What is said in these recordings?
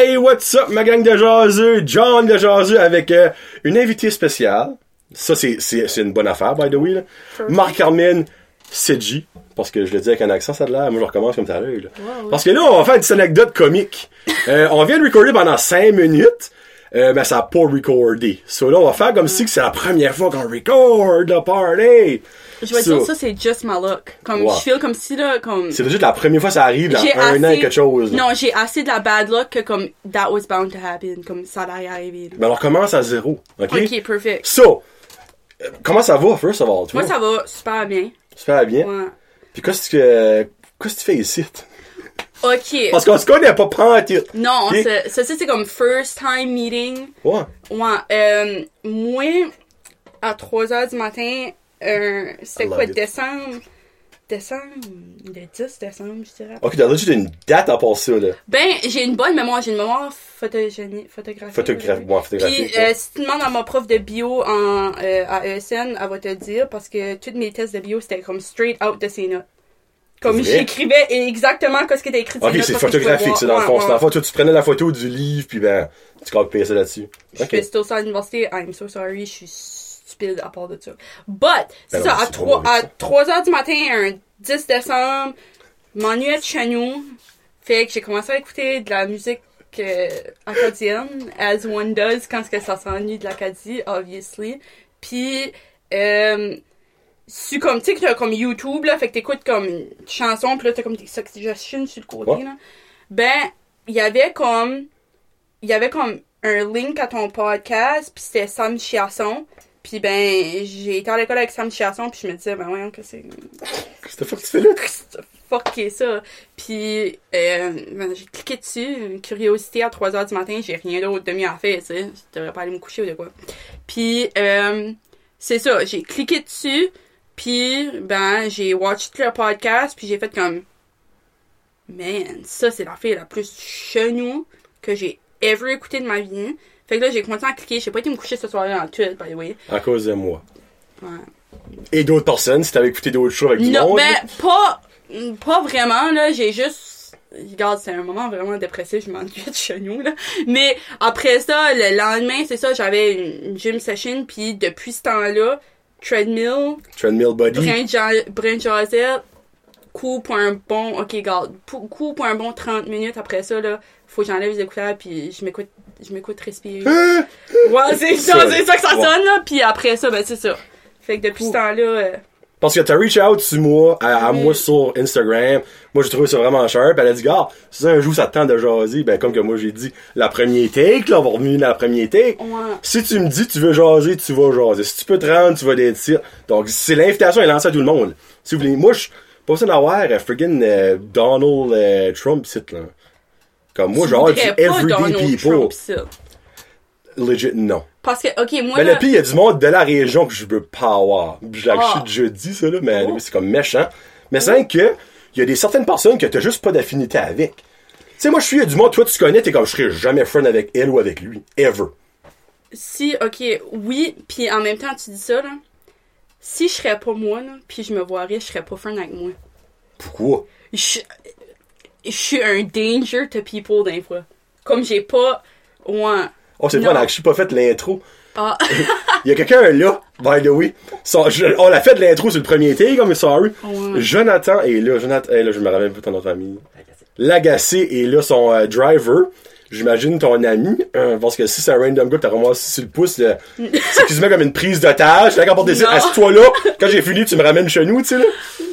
Hey, what's up, ma gang de jaseux? John de jaseux avec euh, une invitée spéciale. Ça, c'est, une bonne affaire, by the way. Là. Marc-Carmen Sedji. Parce que je le dis avec un accent, ça de l'air. Moi, je recommence comme ça à l'œil. Parce que là, on va faire une petite anecdote comique. Euh, on vient de recorder pendant 5 minutes. Euh, mais ça a pas recordé. So là, on va faire comme si que c'est la première fois qu'on record le party. Je vais So, dire ça, c'est just my luck. Comme, je feel comme si, là, comme... C'est juste la première fois que ça arrive dans un an assez- et quelque chose. là. Non, j'ai assez de la bad luck que, comme, that was bound to happen. Comme, ça allait arriver. là. Mais alors, commence à zéro. OK? Ok, perfect. So, euh, comment ça va, first of all? Moi, ça va super bien. Super bien. Ouais. Puis qu'est-ce que, qu'est-ce que tu fais ici? Ok. Parce qu'on se connaît pas pantoute. Non, ça, ça, c'est comme first time meeting. Ouais. Ouais, euh, moi, à 3 heures du matin, euh, c'était quoi, it. décembre? Décembre? Le 10 décembre, je dirais. Ok, t'as déjà une date à part ça, là. Ben, j'ai une bonne mémoire, j'ai une mémoire photogénique, photographique. Photographe, bon, photographique. Puis, euh, si tu demandes à ma prof de bio en, euh, à ESN, elle va te dire, parce que tous mes tests de bio, c'était comme straight out de ses notes. Comme j'écrivais exactement ce qui était écrit Ok, c'est photographique, c'est dans le fond. C'est dans le fond, tu prenais la photo du livre, puis ben, tu copies ça là-dessus. Je fais ça à l'université, I'm so sorry, je suis stupide à part de ça. But, c'est Ben ça, à c'est 3, pas à mauvais, 3 heures du matin, un 10 décembre, m'ennuyais de chez nous. Fait que j'ai commencé à écouter de la musique euh, acadienne, as one does quand ce que ça s'ennuie de l'Acadie, obviously. Puis, euh, su comme, tu sais, que t'as comme YouTube, là, fait que t'écoutes comme une chanson, pis là, t'as comme des suggestions sur le côté, Ouais. là. Ben, il y avait comme, il y avait comme un link à ton podcast, puis c'était Sam Chiasson. Puis ben, j'ai été à l'école avec Sam Chiasson, puis je me disais, ben voyons que c'est... Qu'est-ce que tu fais là? Fucké ça? Puis euh, ben, j'ai cliqué dessus, une curiosité à 3h du matin, j'ai rien d'autre de mieux à faire, tu sais. Je devrais pas aller me coucher ou de quoi. Puis euh, c'est ça, j'ai cliqué dessus, puis ben, j'ai watché le podcast, puis j'ai fait comme... Man, ça c'est la fille la plus chenou que j'ai ever écouté de ma vie. Fait que là, j'ai commencé à cliquer. J'ai pas été me coucher ce soir-là en tout, by the way. À cause de moi. Ouais. Et d'autres personnes, si t'avais écouté d'autres shows avec du Non, monde? ben, pas, pas vraiment, là. J'ai juste. Regarde, c'est un moment vraiment dépressif, je m'ennuyais de chez nous, là. Mais après ça, le lendemain, c'est ça, j'avais une, une gym session, puis depuis ce temps-là, treadmill, Treadmill Body. brin, jasette, coup pour un bon, ok, regarde, pou- coup pour un bon 30 minutes après ça, là, faut que j'enlève les écouteurs, puis je m'écoute, je m'écoute respirer. Hein? ouais, c'est ça, Ça, c'est ça que ça sonne, là, puis après ça, ben, c'est ça. Fait que depuis ce temps-là, euh, Parce que t'as reach out sur moi, à, à moi sur Instagram. Moi, j'ai trouvé ça vraiment sharp. Elle a dit, gars, si un jour ça te tente de jaser, ben, comme que moi j'ai dit, la première take, là, on va revenir dans la première take. ouais. Si tu me dis tu veux jaser, tu vas jaser. Si tu peux te rendre, tu vas ici. Donc, c'est l'invitation est lancée à tout le monde. Si vous voulez, moi, je pas besoin d'avoir euh, friggin' euh, Donald euh, Trump site là. Comme moi, Tu genre du everyday people. Trump. Legit, non. Parce que, ok, moi, Ben, là, le pire, il y a du monde de la région que je veux pas avoir. Je l'ai Ah. déjà dit, ça, là, mais Oh. c'est comme méchant. Mais c'est que, il y a des certaines personnes que t'as juste pas d'affinité avec. Tu sais, moi, je suis il y a du monde, toi, tu connais, t'es comme, je serais jamais friend avec elle ou avec lui. Ever. si, ok, oui, puis en même temps, tu dis ça, là. Si je serais pas moi, là, puis je me voirais, je serais pas friend avec moi. Pourquoi? Je je suis un danger to people, des fois. Comme j'ai pas, ouais. Oh, c'est pas, je suis pas fait l'intro. Ah, Il y a quelqu'un là, by the way. Je- on l'a fait de l'intro sur le premier take, comme sorry. Ouais. Jonathan est là. Jonathan, hey, là, je me rappelle pas ton autre ami. Lagacé est là, son euh, driver. J'imagine ton ami, euh, parce que si c'est un random gars que t'as ramassé sur le pouce, là, c'est quasiment comme une prise d'otage. Là, quand on décide, assis-toi là, quand j'ai fini, tu me ramènes chez nous, tu sais, là.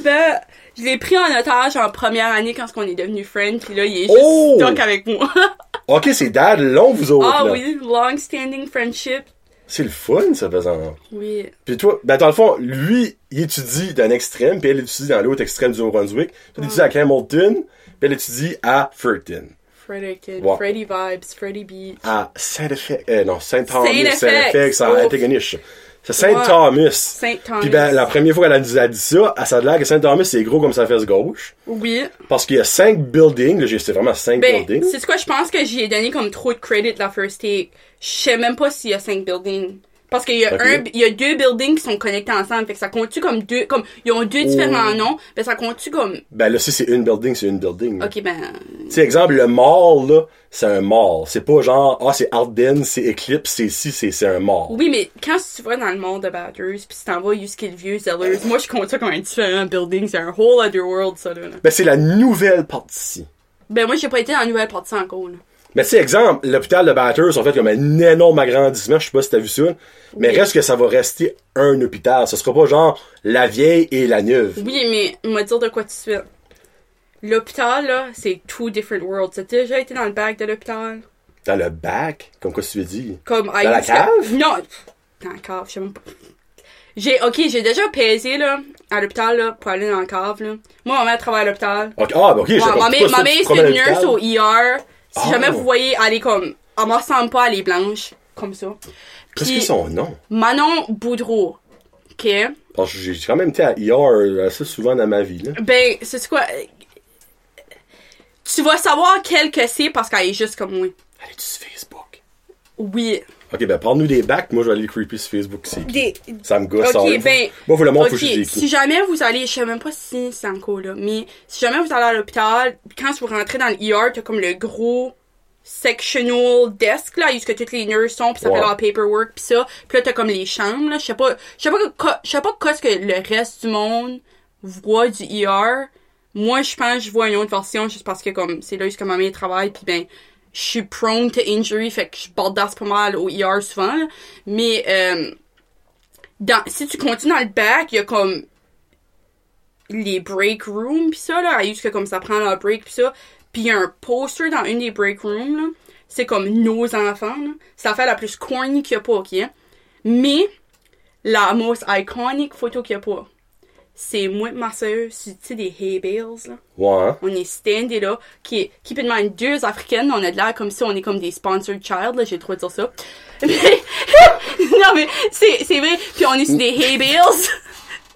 ben, je l'ai pris en otage en première année quand on est devenu friends, puis là, il est juste Oh! avec moi. Ok, c'est dad long, vous autres, ah là. oui, long standing friendship. C'est le fun, ça, faisant. Oui. Puis toi, ben dans le fond, lui, il étudie d'un extrême, puis elle étudie dans l'autre extrême du Nouveau-Brunswick. Toi, t'étudies à Hamilton, puis elle étudie à Fredericton. Fredericton. Freddy Vibes, Freddy Beach. À Saint-Effect, euh, non, Saint-Thomas, Saint-Effect. Saint-Effect. Antigonish. C'est Saint-Thomas. Saint-Thomas. Puis ben, la première fois qu'elle nous a dit ça, elle s'est l'air que Saint-Thomas, c'est gros comme sa fesse gauche. Oui. Parce qu'il y a cinq buildings, là, j'ai- c'est vraiment cinq Ben, buildings. c'est quoi, je pense que j'y ai donné comme trop de credit la first take. Je sais même pas s'il y a cinq buildings. Parce qu'il y a un, il y a deux buildings qui sont connectés ensemble. Fait que ça compte-tu comme deux, comme, ils ont deux différents Oh. noms. Ben, ça compte-tu comme, Ben là, si c'est une building, c'est une building. là. ok, ben, Tu sais, exemple, le mall, là, c'est un mall. C'est pas genre, ah, c'est Ardennes, c'est Eclipse, c'est ici, c'est c'est un mall. oui, mais quand tu vas dans le monde de Batters, pis tu t'en vas jusqu'à le vieux Zellers, moi, je compte ça comme un différent building. C'est un whole other world, ça, là. Ben, c'est la nouvelle partie. Ben, moi, j'ai pas été dans la nouvelle partie encore, là. Mais tu sais, exemple, l'hôpital de Batters ont fait comme un énorme agrandissement, je sais pas si t'as vu ça, mais Oui. reste que ça va rester un hôpital. Ce sera pas genre la vieille et la neuve. Oui, mais, te dire de quoi tu suis. L'hôpital, là, c'est two different worlds. T'as déjà été dans le bac de l'hôpital? Dans le bac, comme quoi tu veux dire? Comme, Dans la cave? Non, dans la cave, je sais même pas. J'ai, ok, j'ai déjà pesé, là, à l'hôpital, là, pour aller dans la cave, là. Moi, ma mère travaille à l'hôpital. Ah, ben ok, je Ouais, sais ma pas. mère, ma c'est une nurse au ER. Si Oh. jamais vous voyez, elle est comme, elle me ressemble pas, elle est blanche. Comme ça. Qu'est-ce que son nom? Manon Boudreau. Ok? Parce que j'ai quand même été à IR assez souvent dans ma vie, là. Ben, c'est quoi? Tu vas savoir quel que c'est parce qu'elle est juste comme moi. Allez, tu sur Facebook. Oui. Ok, ben parle-nous des bacs, moi je vais aller creepy sur Facebook, c'est qui? Des, Ça me gosse, Ok, ça. ben, Moi, faut le monde, faut Ok, que je si jamais vous allez, je sais même pas si c'est encore là, mais si jamais vous allez à l'hôpital, quand vous rentrez dans le ER, t'as comme le gros sectional desk là, où ce que toutes les nurses sont, puis ça Ouais. fait leur paperwork pis ça, puis là t'as comme les chambres là, je sais pas, je sais pas, je sais pas qu'est-ce que le reste du monde voit du ER. Moi, je pense que je vois une autre version juste parce que comme c'est là où ce que ma mère travaille, puis ben je suis prone to injury, fait que je bordasse pas mal au ER souvent, mais euh, dans, si tu continues dans le bac, il y a comme les break rooms pis ça là, juste que comme ça prend leur break pis ça, il y a un poster dans une des break rooms là, c'est comme nos enfants là, la fait la plus corny qu'il y a pas, ok? Mais la most iconic photo qu'il y a pas, c'est moi et ma soeur, tu sais des hay bales là. Ouais? On est standé là, qui qui peut demander deux africaines, on a de l'air comme si on est comme des sponsored child, là, j'ai trop dire ça. Mais, non mais, c'est, c'est vrai, puis on est sur des hay bales,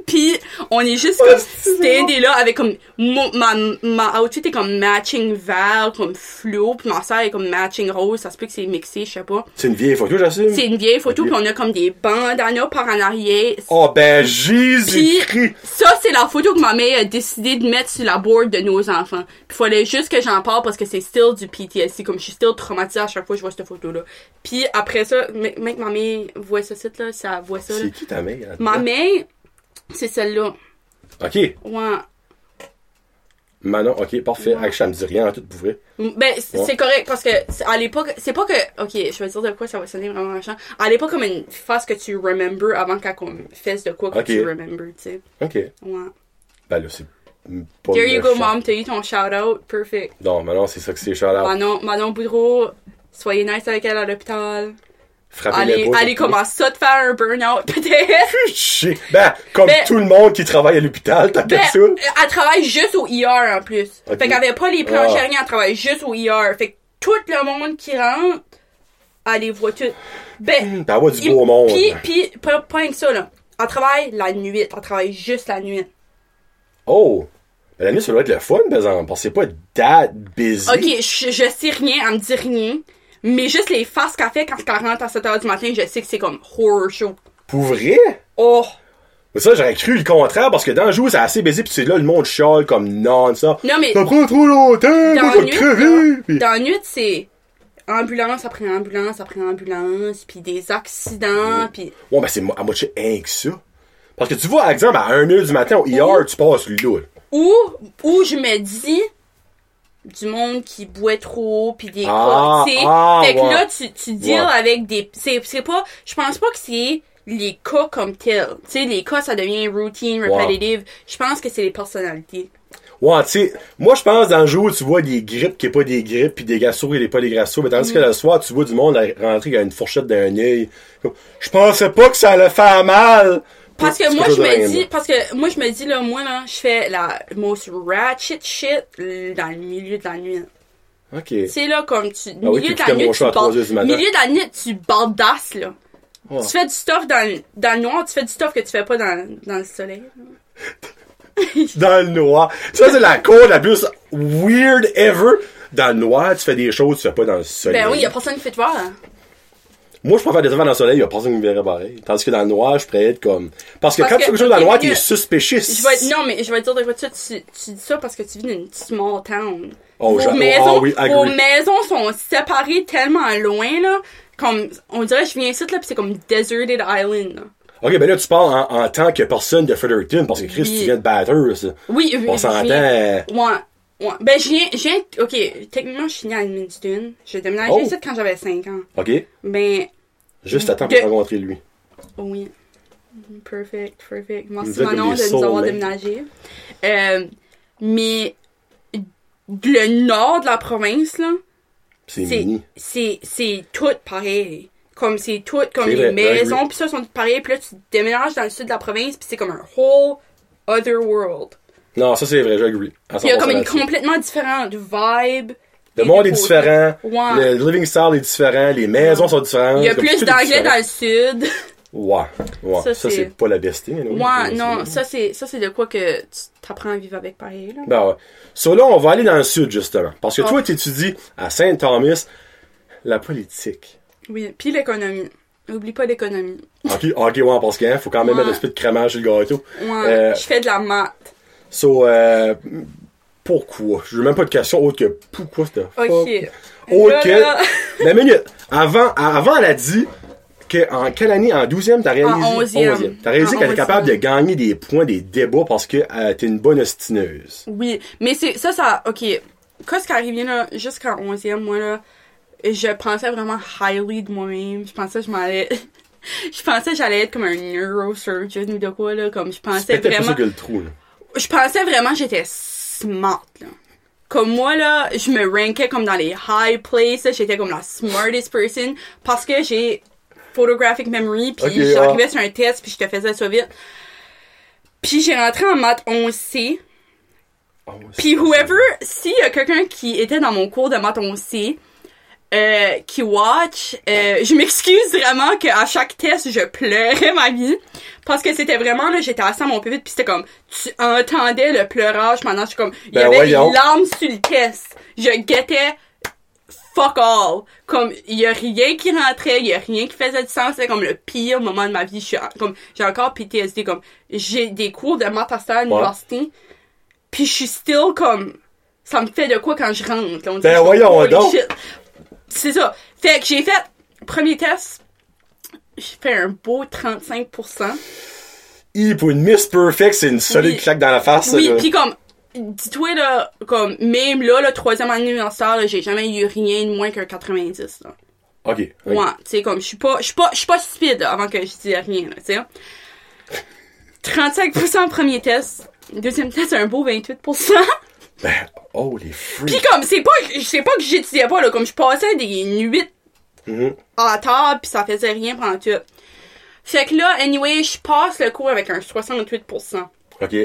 puis on est juste comme standé là avec comme, mon- ma, ma outfit est comme matching vert, comme flou, puis ma soeur est comme matching rose, ça se peut que c'est mixé, je sais pas. C'est une vieille photo, j'assume? C'est une vieille photo, puis on a comme des bandanas par en arrière. Oh, ben, Jésus-Christ! Ça, c'est la photo que ma mère a décidé de mettre sur la board de nos enfants. Puis fallait juste que j'en parle parce que c'est still du PTSD. Comme je suis still traumatisée à chaque fois que je vois cette photo-là. Puis après ça, mec, ma mère voit ce site-là, ça voit ça. là. C'est qui ta mère? Ma mère, c'est celle-là. Ok. Ouais. Manon, ok, parfait. Ouais. Ça me dit rien, tout pour vrai. Ben, c- Ouais. c'est correct parce que à l'époque, c'est pas que. Ok, je vais dire de quoi ça va sonner vraiment méchant. À l'époque, comme une face que tu remember avant comme fasse de quoi que Ok. tu remember, tu sais. Ok. Ouais. Ben là, c'est pas There you go, mom, t'as eu ton shout-out. Perfect. Non, Manon, c'est ça que c'est shout-out. Manon, Manon Boudreau, soyez nice avec elle à l'hôpital. Frappez Allez, pas. allez commencer ça de faire un burn-out, peut-être. Chier. Ben, comme Ben- tout le monde qui travaille à l'hôpital, t'as Ben, ça? elle travaille juste au ER en plus. Fait qu'elle avait pas les planches Ah. rien, elle travaille juste au ER. Fait que tout le monde qui rentre, elle les voit toutes. Ben, T'as du il- beau monde. Pis, pis, pas, pas rien que ça, là. Elle travaille la nuit. Elle travaille juste la nuit. Oh! Ben, la nuit, ça doit être le fun, par exemple, parce que c'est pas that busy. Ok, je, je sais rien, elle me dit rien. Mais juste les faces qu'elle fait quand elle rentre à 7h du matin, je sais que c'est comme horror show. Pour vrai? Oh! Mais ça, j'aurais cru le contraire, parce que dans le jeu, c'est assez busy, pis c'est là, le monde chiale comme non, ça. Non, mais Ça prend trop longtemps, dans moi, nuit, crever! dans la nuit, c'est ambulance après ambulance après ambulance, puis des accidents, puis Ouais, ben, c'est à moitié rien que ça. Parce que tu vois, par exemple, à 1h du matin au ER, tu passes là. où, où je me dis du monde qui boit trop puis des Ah, cas, tu sais. ah, fait que ouais. là tu tu deals Ouais. avec des c'est c'est pas je pense pas que c'est les cas comme tels. Tu sais les cas ça devient routine, repetitive. Je pense que c'est les personnalités. Ouais, tu sais, moi, je pense, dans le jour, tu vois des grippes qui est pas des grippes, puis des gastro qui est pas des gastro, mais tandis que Mm. le soir, tu vois du monde rentrer avec une fourchette d'un œil. Je pensais pas que ça allait faire mal! Parce C'est que moi je me dis moi. parce que moi je me dis là moi là je fais la most ratchet shit dans le milieu de la nuit. Ok. Sais là comme tu Ah oui, milieu de la nuit tu matin. milieu de la nuit tu bardasses là. Tu fais du stuff dans, le- dans le noir, tu fais du stuff que tu fais pas dans, dans le soleil. Dans le noir. Ça, c'est la code la plus weird ever. Dans le noir, tu fais des choses que tu fais pas dans le soleil. Ben oui, y a personne qui fait te voir. Moi, je préfère des affaires dans le soleil, il y a personne qui me verrait pareil. Tandis que dans le noir, je pourrais être comme. Parce que Parce quand que- tu fais quelque chose dans le noir, suspicious. Je vais, non, mais je vais te dire de quoi tu, tu, tu dis ça parce que tu vis dans une small town. Oh, vos, oh, maisons, ah oui, vos maisons sont séparées tellement loin, là. Comme, on dirait, je viens ici, là, pis c'est comme Deserted Island, là. Ok, ben là, tu parles en, en tant que personne de Fredericton, parce que Chris, Oui. tu viens de Bathurst. Oui, oui, On s'entend. Ouais, ouais. Ben, je viens, je viens, ok, techniquement, je suis née à Edmundston. J'ai déménagé Oh. ici quand j'avais 5 ans. Ok. Ben, Juste temps De- pour rencontrer lui. oui. Perfect, perfect. Merci Manon de nous avoir déménagé. Euh, mais, le nord de la province, là, C'est tout pareil comme c'est tout comme les vrai, maisons puis ça sont toutes pareilles puis là tu déménages dans le sud de la province puis c'est comme un whole other world Non, ça c'est vrai, j'agree. Il y a 100% comme une complètement différente vibe Le monde est différent. Le living style est différent. Les maisons sont différentes. il y a plus d'anglais dans le sud Ouais. Ouais. Ça, Ça, c'est- pas la bestie. ouais non ça c'est ça c'est de quoi que tu t'apprends à vivre avec pareil là Ben ouais. So là, on va aller dans le sud, justement. Parce que Ah. toi, tu étudies à Saint-Thomas la politique. oui puis l'économie oublie pas l'économie Ok, ok, ouais, parce qu'il faut quand même Ouais. mettre un petit peu de crémage sur le gâteau. ouais Euh, je fais de la maths So, euh, pourquoi? Je veux même pas de question autre que pourquoi fuck? ok là, Mais minute, avant, avant, elle a dit qu'en quelle année? En 12e, t'as réalisé? En 11e. T'as réalisé qu'elle est capable de 11e. gagner des points, des débats parce que euh, t'es une bonne ostineuse. Oui, mais c'est ça, ça, ok. Qu'est-ce qui arrivait là, jusqu'en 11e, moi là, je pensais vraiment highly de moi-même. Je pensais que je m'allais. je pensais que j'allais être comme un neurosurgeon ou de quoi là, comme je pensais vraiment. ça que le trou, là. Je pensais vraiment que j'étais smart là. Comme moi là, je me rankais comme dans les high places, j'étais comme la smartest person parce que j'ai photographic memory puis j'arrivais ouais. sur un test puis je te faisais ça vite. Puis j'ai rentré en maths 11C. Oh, Puis whoever, s'il y a quelqu'un qui était dans mon cours de maths 11C, euh, qui watch, euh, je m'excuse vraiment qu'à chaque test, je pleurais ma vie. Parce que c'était vraiment, là, j'étais assis à mon pupitre, puis c'était comme, tu entendais le pleurage pendant, je suis comme, il y Ben avait voyons. des larmes sur le test. Je guettais fuck all. Comme, il y a rien qui rentrait, il y a rien qui faisait du sens. C'était comme le pire moment de ma vie. Je suis, en- comme, j'ai encore PTSD, comme, j'ai des cours de maths à l'université, puis je suis still comme, ça me fait de quoi quand je rentre. là. On dirait Ben voyons donc. C'est ça. Fait que j'ai fait, premier test, j'ai fait un beau 35%. Hi, pour une Miss Perfect, c'est une solide Oui. claque dans la face. Oui, pis comme, dis-toi là, comme, même là, le troisième année universitaire, là, j'ai jamais eu rien de moins qu'un 90, là. Ok. Ouais, tu sais, comme, je suis pas, je suis pas, je suis pas stupide avant que je dise rien, là, tu sais. 35% premier test. Deuxième test, un beau 28%. Ben, oh, les fruits. Pis comme, c'est pas, c'est pas que j'étudiais pas, là, comme je passais des nuits Mhm. à table pis ça faisait rien pendant tout. Fait que là, anyway, je passe le cours avec un 68%. Ok.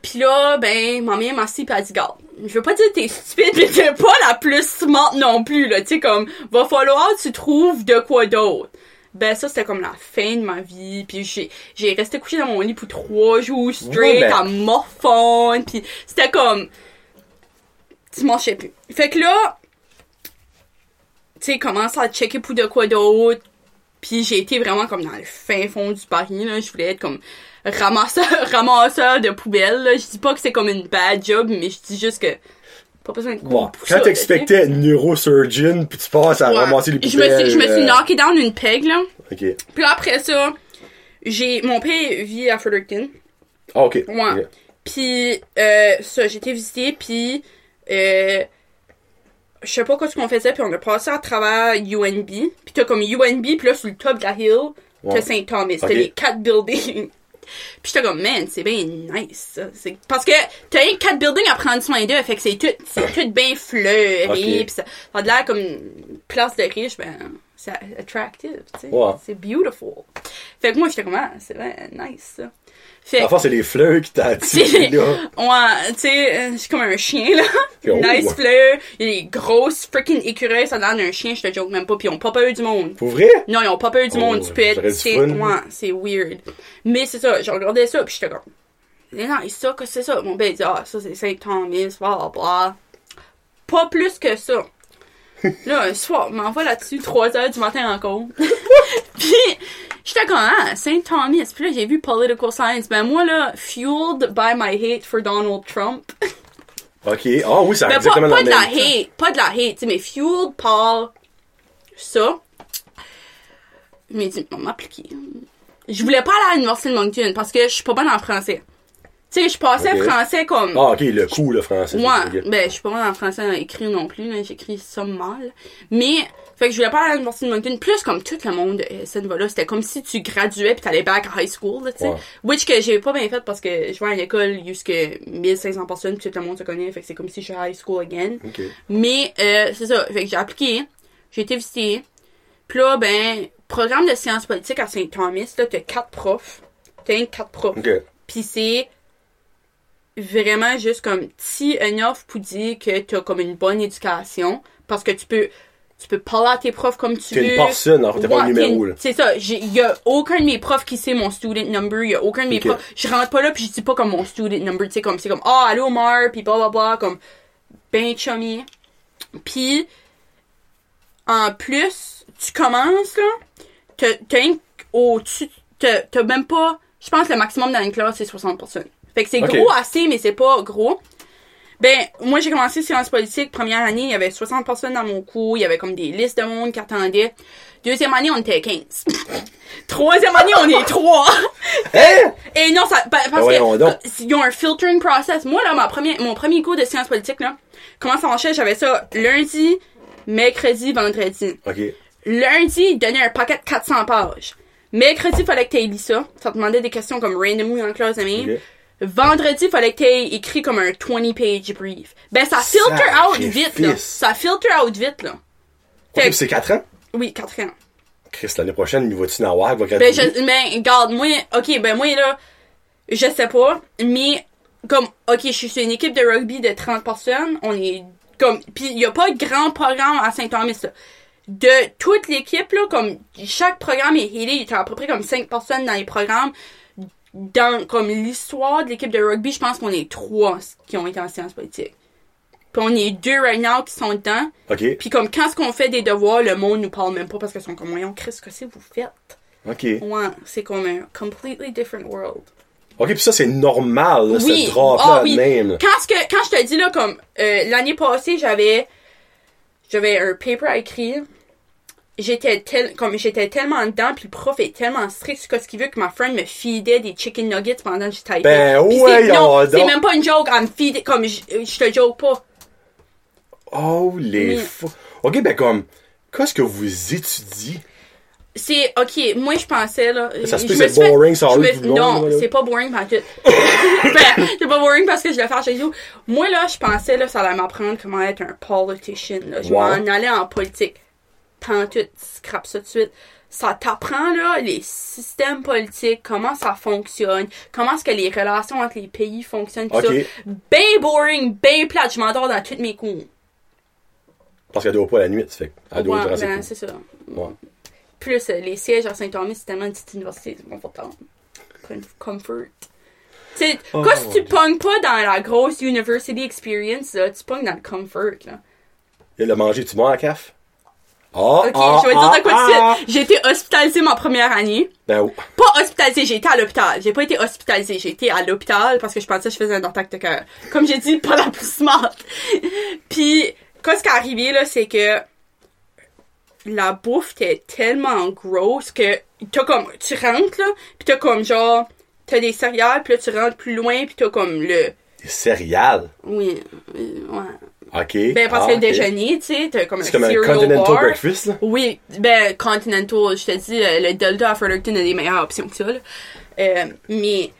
Pis là, ben, ma mère m'a assis pis elle dit, garde, je veux pas dire que t'es stupide, mais t'es pas la plus smart non plus, là, tu sais, comme, va falloir que tu trouves de quoi d'autre. Ben, ça, c'était comme la fin de ma vie, pis j'ai, j'ai resté couché dans mon lit pour trois jours straight, Ouais, ben- à morphone, pis c'était comme, tu mangeais plus. Fait que là, tu sais, commence à checker pour de quoi d'autre, puis j'ai été vraiment comme dans le fin fond du Paris, là. Je voulais être comme ramasseur, ramasseur de poubelles, là. Je dis pas que c'est comme une bad job, mais je dis juste que pas besoin de Bon, cours pour quand t'expectais neurosurgeon, puis tu passes à ramasser les Ouais. Je me poubelles. suis, je me suis euh, knocké down une peg, là. Ok. Puis là, après ça, j'ai, mon père vit à Fredericton. Ah, ok. Ouais. Puis, euh, ça, été visiter, puis, euh, je sais pas quoi ce qu'on faisait, puis on a passé à travers UNB. Puis t'as comme UNB, puis là, sur le top de la hill, t'as Ouais. Saint Thomas. T'as Ok. les quatre buildings. Puis j'étais comme, man, c'est bien nice, ça. C'est- Parce que t'as les quatre buildings à prendre soin d'eux, fait que c'est tout, c'est tout bien fleuré, Ok. pis ça, ça a l'air comme une place de riche, ben, c'est attractive, tu sais. Ouais. C'est beautiful. Fait que moi, j'étais comme, ah, c'est vrai, nice, ça. Fait Enfin, c'est les fleurs qui t'attirent, c'est- là. Ouais, tu sais, euh, je suis comme un chien, là. Oh. nice fleur. Il y a des grosses freaking écureuils, ça l'air d'un chien, je te joke même pas, pis ils ont pas peur du monde. Pour vrai? Non, ils ont pas peur du Oh, monde, tu peux être, c'est, ouais, c'est weird. Mais c'est ça, je regardais ça, pis j'étais comme, mais non, ça, que c'est ça? Mon père dit, ah, ça c'est Saint Thomas, bla bla. Pas plus que ça. Là, un soir, je m'envoie là-dessus, 3 heures du matin encore. puis, j'étais comme, ah, Saint Thomas. Puis là, j'ai vu Political Science? Ben, moi, là, fueled by my hate for Donald Trump. Ok. Ah oui, ça Ben, pas, exactement pas le de la hate, pas de la hate, tu sais, mais fueled par ça. Je m'ai dit, on m'a appliqué. Je voulais pas aller à l'université de Moncton parce que je suis pas bonne en français. Tu sais, je passais français comme. Ah, ok, le coup, le français. Moi, ben, je suis pas bonne en français à écrire non plus, là. J'écris ça mal. Mais, fait que je voulais pas aller à l'université de Moncton. Plus comme tout le monde, euh, ce niveau-là, c'était comme si tu graduais pis t'allais back à high school, là, tu sais. Ouais. Which que j'ai pas bien fait parce que je vais à une école jusqu'à 1500 personnes pis tout le monde se connaît. Fait que c'est comme si je suis à high school again. Mais, euh, c'est ça. Fait que j'ai appliqué. J'ai été visiter. Puis là, ben, programme de sciences politiques à Saint-Thomas, là, t'as quatre profs. T'as un quatre profs. Ok. Puis c'est vraiment juste comme si enough pour dire que t'as comme une bonne éducation parce que tu peux tu peux parler à tes profs comme tu T'es veux. une personne, en fait, t'es pas un numéro, t'es- là. C'est ça. Il y a aucun de mes profs qui sait mon student number. Il y a aucun de mes profs. Je rentre pas là puis je dis pas comme mon student number. Tu sais, comme c'est comme ah allô Mar puis bla bla bla comme ben chummy. Puis en plus tu commences là, t'as t'as au-dessus, t'as t'as même pas. Je pense que le maximum dans une classe c'est 60 personnes. Fait que c'est gros assez mais c'est pas gros. Ben, moi, j'ai commencé sciences politiques. Première année, il y avait 60 personnes dans mon cours. Il y avait comme des listes de monde qui attendaient. Deuxième année, on était 15. Troisième année, on est 3. Hein? Et non, ça, pa- parce voyons que donc. euh, ils ont un filtering process. Moi, là, ma première, mon premier cours de sciences politiques, là, comment ça marchait? J'avais ça lundi, mercredi, vendredi. Ok. Lundi, ils donnaient un paquet de 400 pages. Mercredi, il fallait que tu lu ça. Ça te demandait des questions comme randomly en classe de même. Vendredi, il fallait que tu écrit comme un 20-page brief. Ben, ça filter out vite, là. Ça filter out vite, là. Fait que- c'est 4 ans? oui, 4 ans. Chris, l'année prochaine, il va-tu? Il va Ben, graduer? je, ben, regarde, moi, ok, ben, moi, là, je sais pas, mais, comme, ok, je suis sur une équipe de rugby de 30 personnes, on est, comme, pis y a pas de grand programme à Saint-Thomas, là. De toute l'équipe, là, comme, chaque programme est headé, il y a à peu près comme 5 personnes dans les programmes. Dans, comme, l'histoire de l'équipe de rugby, je pense qu'on est 3 qui ont été en sciences politiques. Puis on est deux right now qui sont dedans. Ok. Puis comme quand ce qu'on fait des devoirs, le monde nous parle même pas parce qu'ils sont comme voyons Chris, que c'est que vous faites? Ok. Ouais, c'est comme un completely different world. Ok, puis ça, c'est normal, là, Oui, ce ah oui. même. Quand, ce que, quand je te dis là, comme euh, l'année passée, j'avais j'avais un paper à écrire. J'étais tel, comme j'étais tellement dedans, puis le prof est tellement strict sur ce qu'il veut que ma friend me feedait des chicken nuggets pendant que je typais. Ben, ouais, c'est- non, on c'est même pas une joke, elle me feed, comme je, je te joke pas. Oh, les fous. Ok, ben, comme, qu'est-ce que vous étudiez? C'est, ok, moi je pensais là. Ça se peut que c'est fait- boring, ça me- Non, c'est pas boring par tout. ben, c'est pas boring parce que je le fais chez nous. Moi là, je pensais là, ça allait m'apprendre comment être un politician. Là. Je Wow. m'en allais en politique. Tant tout, scrap ça tout de suite. Ça t'apprend là les systèmes politiques, comment ça fonctionne, comment est-ce que les relations entre les pays fonctionnent, Ok. ça. Ben boring, ben plate, je m'endors dans tous mes cours. Parce qu'elle doit pas la nuit, ça fait. Elle doit Ouais, durant ses ben, cours. c'est ça. Ouais. Plus euh, les sièges à Saint-Thomas, c'est tellement une petite université, c'est confortable. Con- Comfort. Tu sais, Oh, quand si tu Dieu. pognes pas dans la grosse university experience, là, tu pognes dans le comfort, là. Il a mangé, tu manges à CAF? Ah, Ok, ah, je vais te dire de quoi ah. de suite. J'ai été hospitalisée ma première année. Ben, oh. Pas hospitalisée, j'ai été à l'hôpital. J'ai pas été hospitalisée, j'ai été à l'hôpital parce que je pensais que je faisais un attaque de cœur. Comme j'ai dit, pas la plus smart. Puis, quand ce qui est arrivé, là, c'est que la bouffe était tellement grosse que t'as comme, tu rentres, là, pis t'as comme genre, t'as des céréales, pis là, tu rentres plus loin, pis t'as comme le, Des céréales? oui, ouais. Ok. Ben, parce Ah, que le déjeuner, tu sais, t'as comme un comme un cereal continental bar. breakfast, là? Oui, ben, Continental, je te dis, euh, le Delta à Fredericton a des meilleures options que ça, là. Euh, mais,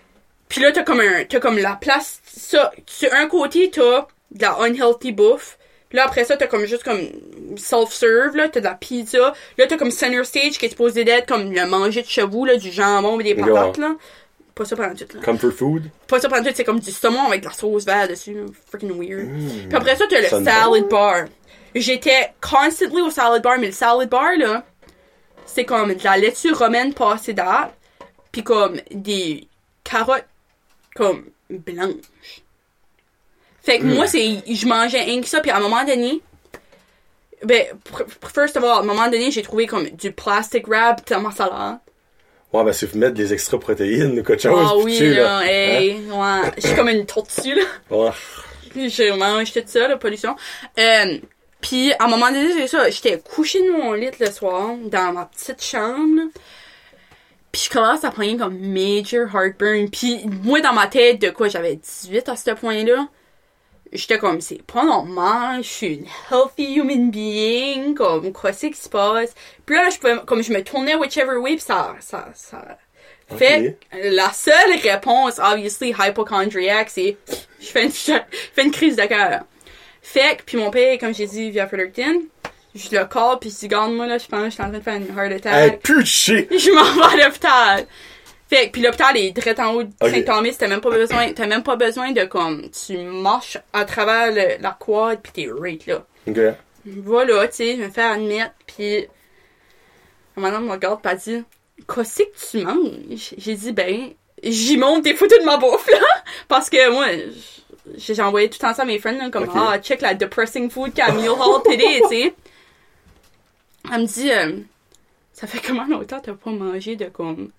puis là, t'as comme un, t'as comme la place, ça, sur un côté, t'as de la unhealthy bouffe. Là, après ça, t'as comme juste comme self-serve, là, t'as de la pizza. Là, t'as comme center stage qui est supposé d'être comme le manger de chez vous, là, du jambon et des patates, là. Pas ça pendant tout, là. Comfort food? Pas ça pendant tout, c'est comme du saumon avec de la sauce verte dessus. Freaking weird. Hmm. Puis après ça, t'as le salad bar. J'étais constantly au salad bar, mais le salad bar, là, c'est comme de la laitue romaine passée date, puis comme des carottes, comme, blanches. Fait que moi, c'est, je mangeais rien que ça, puis à un moment donné, Ben, first of all, à un moment donné, j'ai trouvé comme du plastic wrap dans ma salade. Ouais, ben, c'est faut mettre des extra protéines ou quelque chose. Ah oui, tu là, Hein? hey, ouais. Je suis comme une tortue, là. Ouais. Je mange tout ça, la pollution. Euh, puis à un moment donné, c'est ça, j'étais couchée de mon lit le soir, dans ma petite chambre, là. Puis je commence à prendre comme major heartburn. Puis moi, dans ma tête, de quoi j'avais 18 à ce point-là, j'étais comme, c'est pas normal, je suis une healthy human being, comme, quoi c'est qui se passe? Puis là, je pouvais, comme je me tournais whichever way, puis ça, ça, ça... Fait que la seule réponse, obviously, hypochondriac, c'est je fais une, je fais une crise de cœur. Fait que, puis mon père, comme j'ai dit via Fredericton, je le call, puis je dis, regarde-moi là, je pense que je suis en train de faire une heart Hey, attack. plus de! Je m'en vais à l'hôpital. Fait que, puis l'hôpital est direct en haut de. Saint-Thomas, t'as même pas besoin, t'as même pas besoin de comme, tu marches à travers le- la quad, puis t'es right là. Ok. Voilà, tu sais, je me fais admettre, puis ma madame me regarde, pis elle dit, qu'est-ce que tu manges? J'ai dit, ben, j'y monte des photos de ma bouffe, là, parce que moi, j'ai envoyé tout le temps ça à mes friends, là, comme, ah, check la depressing food qu'a Meal Hall today, tu sais. Elle me dit, euh, ça fait comment longtemps t'as pas mangé de comme,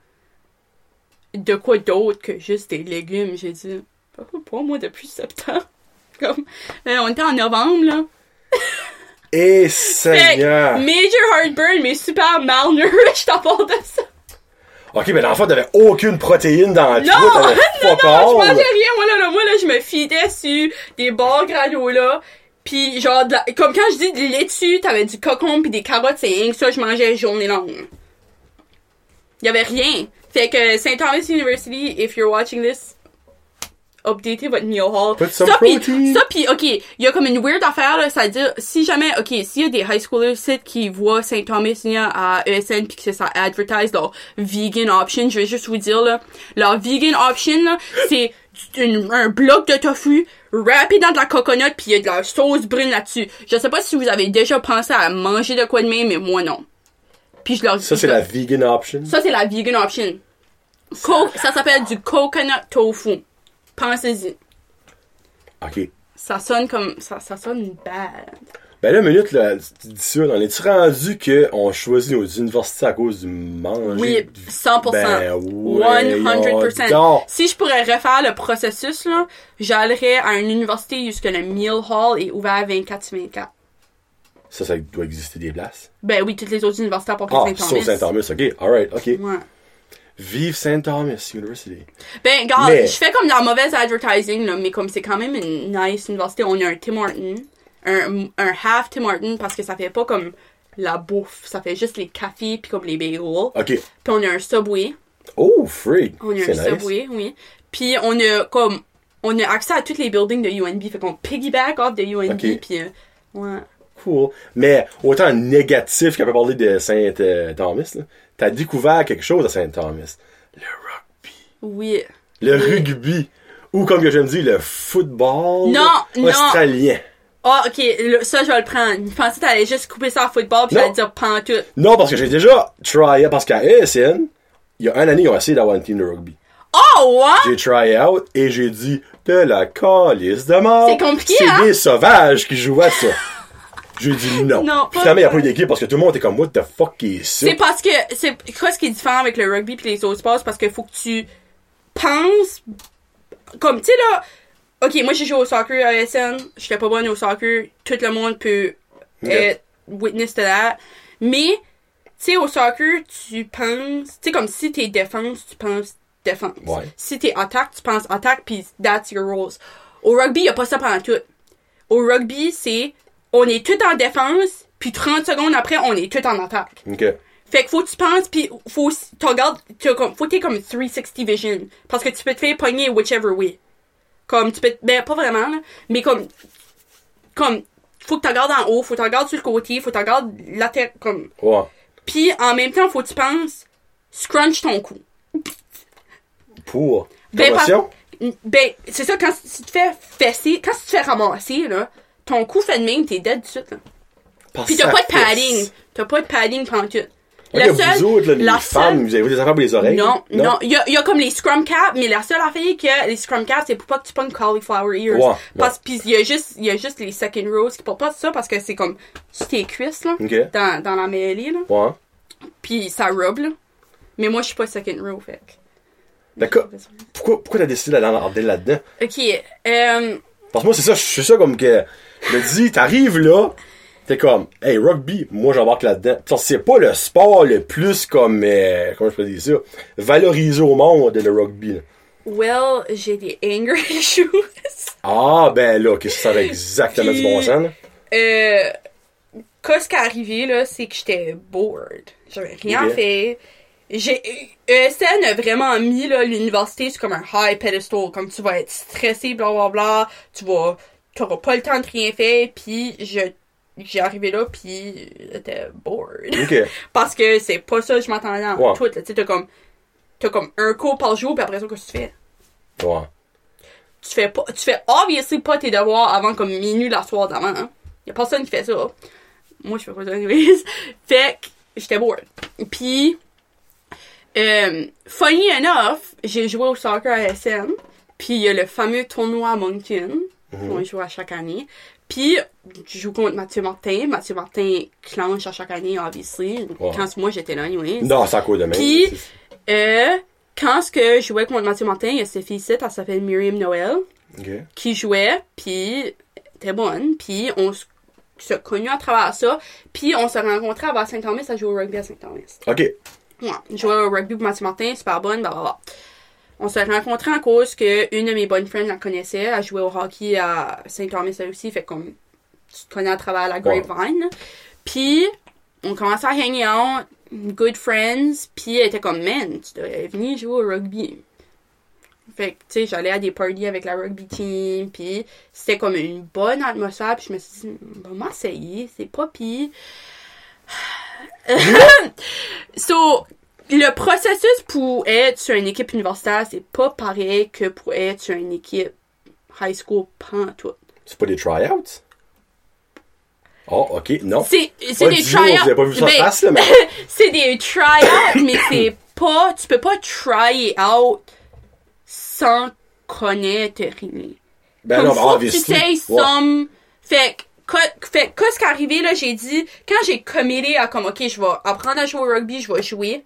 de quoi d'autre que juste des légumes? J'ai dit, pas, moi depuis septembre. Comme, euh, on était en novembre, là. Et Fait Seigneur! major heartburn, mais super malnourished à part de ça. Ok, ben l'enfant t'avais aucune protéine dans le Non! t'avais fuck Non, je mangeais rien, moi là, là, moi là, je me fidais sur des barres granola. Pis genre, de la- comme quand je dis de laitue, t'avais du cocon pis des carottes, c'est rien que ça, je mangeais journée longue. Y avait rien. Fait que St. Thomas University, if you're watching this, updatez votre meal hall. Ça pis, ça pis, ok, il y a comme une weird affaire là, c'est-à-dire, si jamais, ok, s'il y a des high schoolers ici qui voient St. Thomas à ESN pis que ça advertise leur vegan option, je vais juste vous dire là, leur vegan option là, c'est une- un bloc de tofu râpé dans de la coconut pis il y a de la sauce brune là-dessus. Je sais pas si vous avez déjà pensé à manger de quoi de même, mais moi non. Puis je leur Ça, c'est la vegan option? ça, c'est la vegan option. Co- ça s'appelle du coconut tofu. Pensez-y. Ok. Ça sonne comme. Ça, ça sonne bad. Ben là, minute, là, tu dis ça, on est-tu rendu qu'on choisit nos universités à cause du manger? Oui, 100%. Ben, ouais, 100%. donc. Si je pourrais refaire le processus, là, j'allerais à une université où le meal hall est ouvert 24 sur 24. Ça, ça doit exister des places. Ben oui, toutes les autres universités à part Ah, Saint-Thomas. sauf Saint-Thomas, ok. Alright, ok. Ouais. Vive Saint-Thomas University. Ben, Mais- je fais comme de la mauvaise advertising, là, mais comme c'est quand même une nice université, on a un Tim Horton, un, un half Tim Horton, parce que ça fait pas comme la bouffe, ça fait juste les cafés puis comme les bagels. Ok. Puis on a un Subway, Oh, freak. on a un nice. Subway, oui. Puis on a comme, on a accès à tous les buildings de UNB, fait qu'on piggyback off de UNB, puis euh, ouais. Cool. Mais autant négatif qu'à peut parler de Saint-Thomas, là, t'as découvert quelque chose à Saint-Thomas. Le rugby. Oui. Le rugby. Ou comme que j'aime dire, le football Non, non. australien. Ah, ok, le- ça je vais le prendre. Je pensais que t'allais juste couper ça en football puis Non. t'allais dire pantoute. Non, parce que j'ai déjà try out, parce qu'à ESN, il y a un année, ils ont essayé d'avoir une team de rugby. Oh, ouais! J'ai try out et j'ai dit de la calice de mort. C'est compliqué, C'est hein? des sauvages qui jouent à ça. J'ai dit non. Non, Finalement, il n'y a pas eu d'équipe parce que tout le monde était comme, what the fuck qui est ça? C'est parce que c'est quoi ce qui est différent avec le rugby puis les autres sports, c'est parce qu'il faut que tu penses comme tu sais là. Ok, moi j'ai joué au soccer à SN, j'étais pas bonne au soccer, tout le monde peut être witness to that. Mais tu sais au soccer, tu penses, tu sais comme si t'es défense, tu penses défense. Ouais. Si t'es attaque, tu penses attaque puis that's your roles. Au rugby, y a pas ça pendant tout. Au rugby, c'est on est tout en défense, puis 30 secondes après, on est tout en attaque. Ok. Fait que faut que tu penses pis faut tu regardes tu comme faut que t'aies comme 360 vision parce que tu peux te faire pogner whichever way. Comme tu peux ben pas vraiment là, mais comme comme faut que tu regardes en haut, faut que tu regardes sur le côté, faut que tu regardes la tête comme Ouais. puis en même temps, faut que tu penses scrunch ton cou. Pour. Ben? Ben c'est ça quand tu te fais fesser, quand tu te fais ramasser là, ton cou fait de même, t'es dead tout de suite là. Pis t'as pas de padding, t'as pas de padding pendant tout. Ok, Le vous seul- autres, là, les la femmes, seule- vous avez des affaires pour les oreilles? Non, non? Il y a, il y a comme les scrum caps, mais la seule affaire que les scrum caps, c'est pour pas que tu pognes cauliflower ears. Ouais, Parce pis il y a juste, il y a juste les second rows qui portent pas ça parce que c'est comme sur tes cuisses, là. Ok. Dans, dans la mêlée, là. Ouais. Pis ça rub, là. Mais moi, je suis pas second row, fait D'accord. Pourquoi, pourquoi t'as décidé d'aller en là-dedans? Ok, euh, Parce que moi, c'est ça, je suis ça comme que, me dis, t'arrives là, t'es comme, hey, rugby, moi j'embarque là-dedans. C'est pas le sport le plus comme, euh, comment je peux dire ça, valorisé au monde, le rugby. là. well, j'ai des anger issues. Ah, ben là, qu'est-ce que ça fait exactement du bon sens, là? euh, qu'est-ce qui est arrivé, là, c'est que j'étais bored. J'avais rien fait. J'ai, ESN a vraiment mis, là, l'université sur comme un high pedestal. Comme tu vas être stressé, blablabla. Tu vas, t'auras pas le temps de rien faire. Puis, je, j'ai arrivé là, puis j'étais bored. Parce que c'est pas ça que je m'attendais Ouais. tout. Tu sais, t'as comme, t'as comme un cours par jour, puis après ça, qu'est-ce que tu fais? Ouais. tu fais pas tu fais obviously pas tes devoirs avant comme minuit la soir d'avant hein. y a personne qui fait ça moi je fais pas ça anyways fait que j'étais bored puis euh, funny enough j'ai joué au soccer à SM puis il y a le fameux tournoi à Moncton on joue à chaque année puis je joue contre Mathieu Martin Mathieu Martin clenche à chaque année obviously Ouais. quand moi j'étais là anyways Non, à cause de même. Puis- euh, quand ce que je jouais contre Mathieu Martin, il y a cette fille-ci, elle s'appelle Miriam Noël, qui jouait, puis elle était bonne, puis on s- s'est connus à travers ça, puis on s'est rencontrés à Saint-Thomas à jouer au rugby à Saint-Thomas. Ok. Ouais, je jouais au rugby pour Mathieu Martin, super bonne, blablabla. On s'est rencontrés en cause que une de mes bonnes friends la connaissait, elle jouait au hockey à Saint-Thomas aussi, fait comme tu te connais à travers la grapevine. Puis on commençait à hang out, good friends, puis elle était comme man, tu devrais venir jouer au rugby. Fait que, tu sais, j'allais à des parties avec la rugby team, puis c'était comme une bonne atmosphère, puis je me suis dit, va m'essayer, c'est pas pire. so, le processus pour être sur une équipe universitaire, c'est pas pareil que pour être sur une équipe high school pantoute. C'est pas des tryouts? Oh, ok. Non. C'est, des tryouts. Pas vu ça en Ben, face, là, mais. c'est des try-outs, mais c'est pas, tu peux pas try out sans connaître rien. Ben Comme non, faut que tu sais Ouais. some. Fait que, que- fait que, qu'est-ce qui est arrivé, là, j'ai dit, quand j'ai committé à comme, ok, je vais apprendre à jouer au rugby, je vais jouer,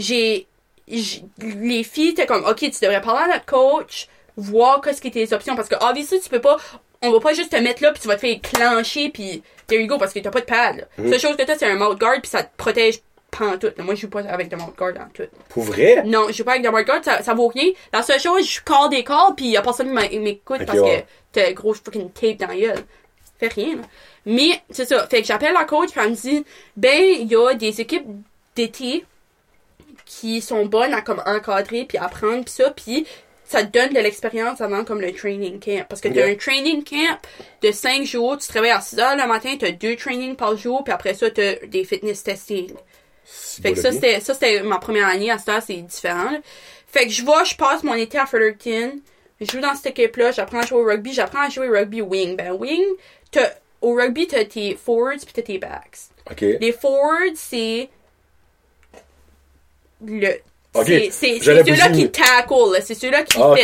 j'ai, les filles étaient comme, ok, tu devrais parler à notre coach, voir qu'est-ce qui étaient les options, parce que, obviously, tu peux pas, on va pas juste te mettre là, puis tu vas te faire clencher, puis there you go, parce que t'as pas de pad, là. Mm. La seule chose que t'as, c'est un mouth guard, puis ça te protège pantoute. Là, Moi, je joue pas avec de mouth guard en tout. Pour vrai? Non, je joue pas avec de mouth guard, ça, ça vaut rien. La seule chose, je call des calls, puis y a personne qui m'écoute parce ouais. que t'as gros fucking tape dans la gueule. Fait rien, là. Mais, c'est ça. Fait que j'appelle la coach, puis elle me dit, ben, il y a des équipes d'été qui sont bonnes à comme encadrer puis apprendre pis ça puis ça te donne de l'expérience avant comme le training camp. Parce que t'as Ok. un training camp de 5 jours tu te réveilles à 6 heures le matin t'as deux trainings par jour puis après ça t'as des fitness testing. Fait que ça c'était ça c'était ma première année à cette heure c'est différent là. fait que je vais je passe mon été à Fredericton je joue dans cette équipe là j'apprends à jouer au rugby j'apprends à jouer au rugby wing. Ben wing t'as au rugby t'as tes forwards puis t'as tes backs. Les forwards, c'est le c'est ceux-là qui tackle, c'est ceux-là qui Ah.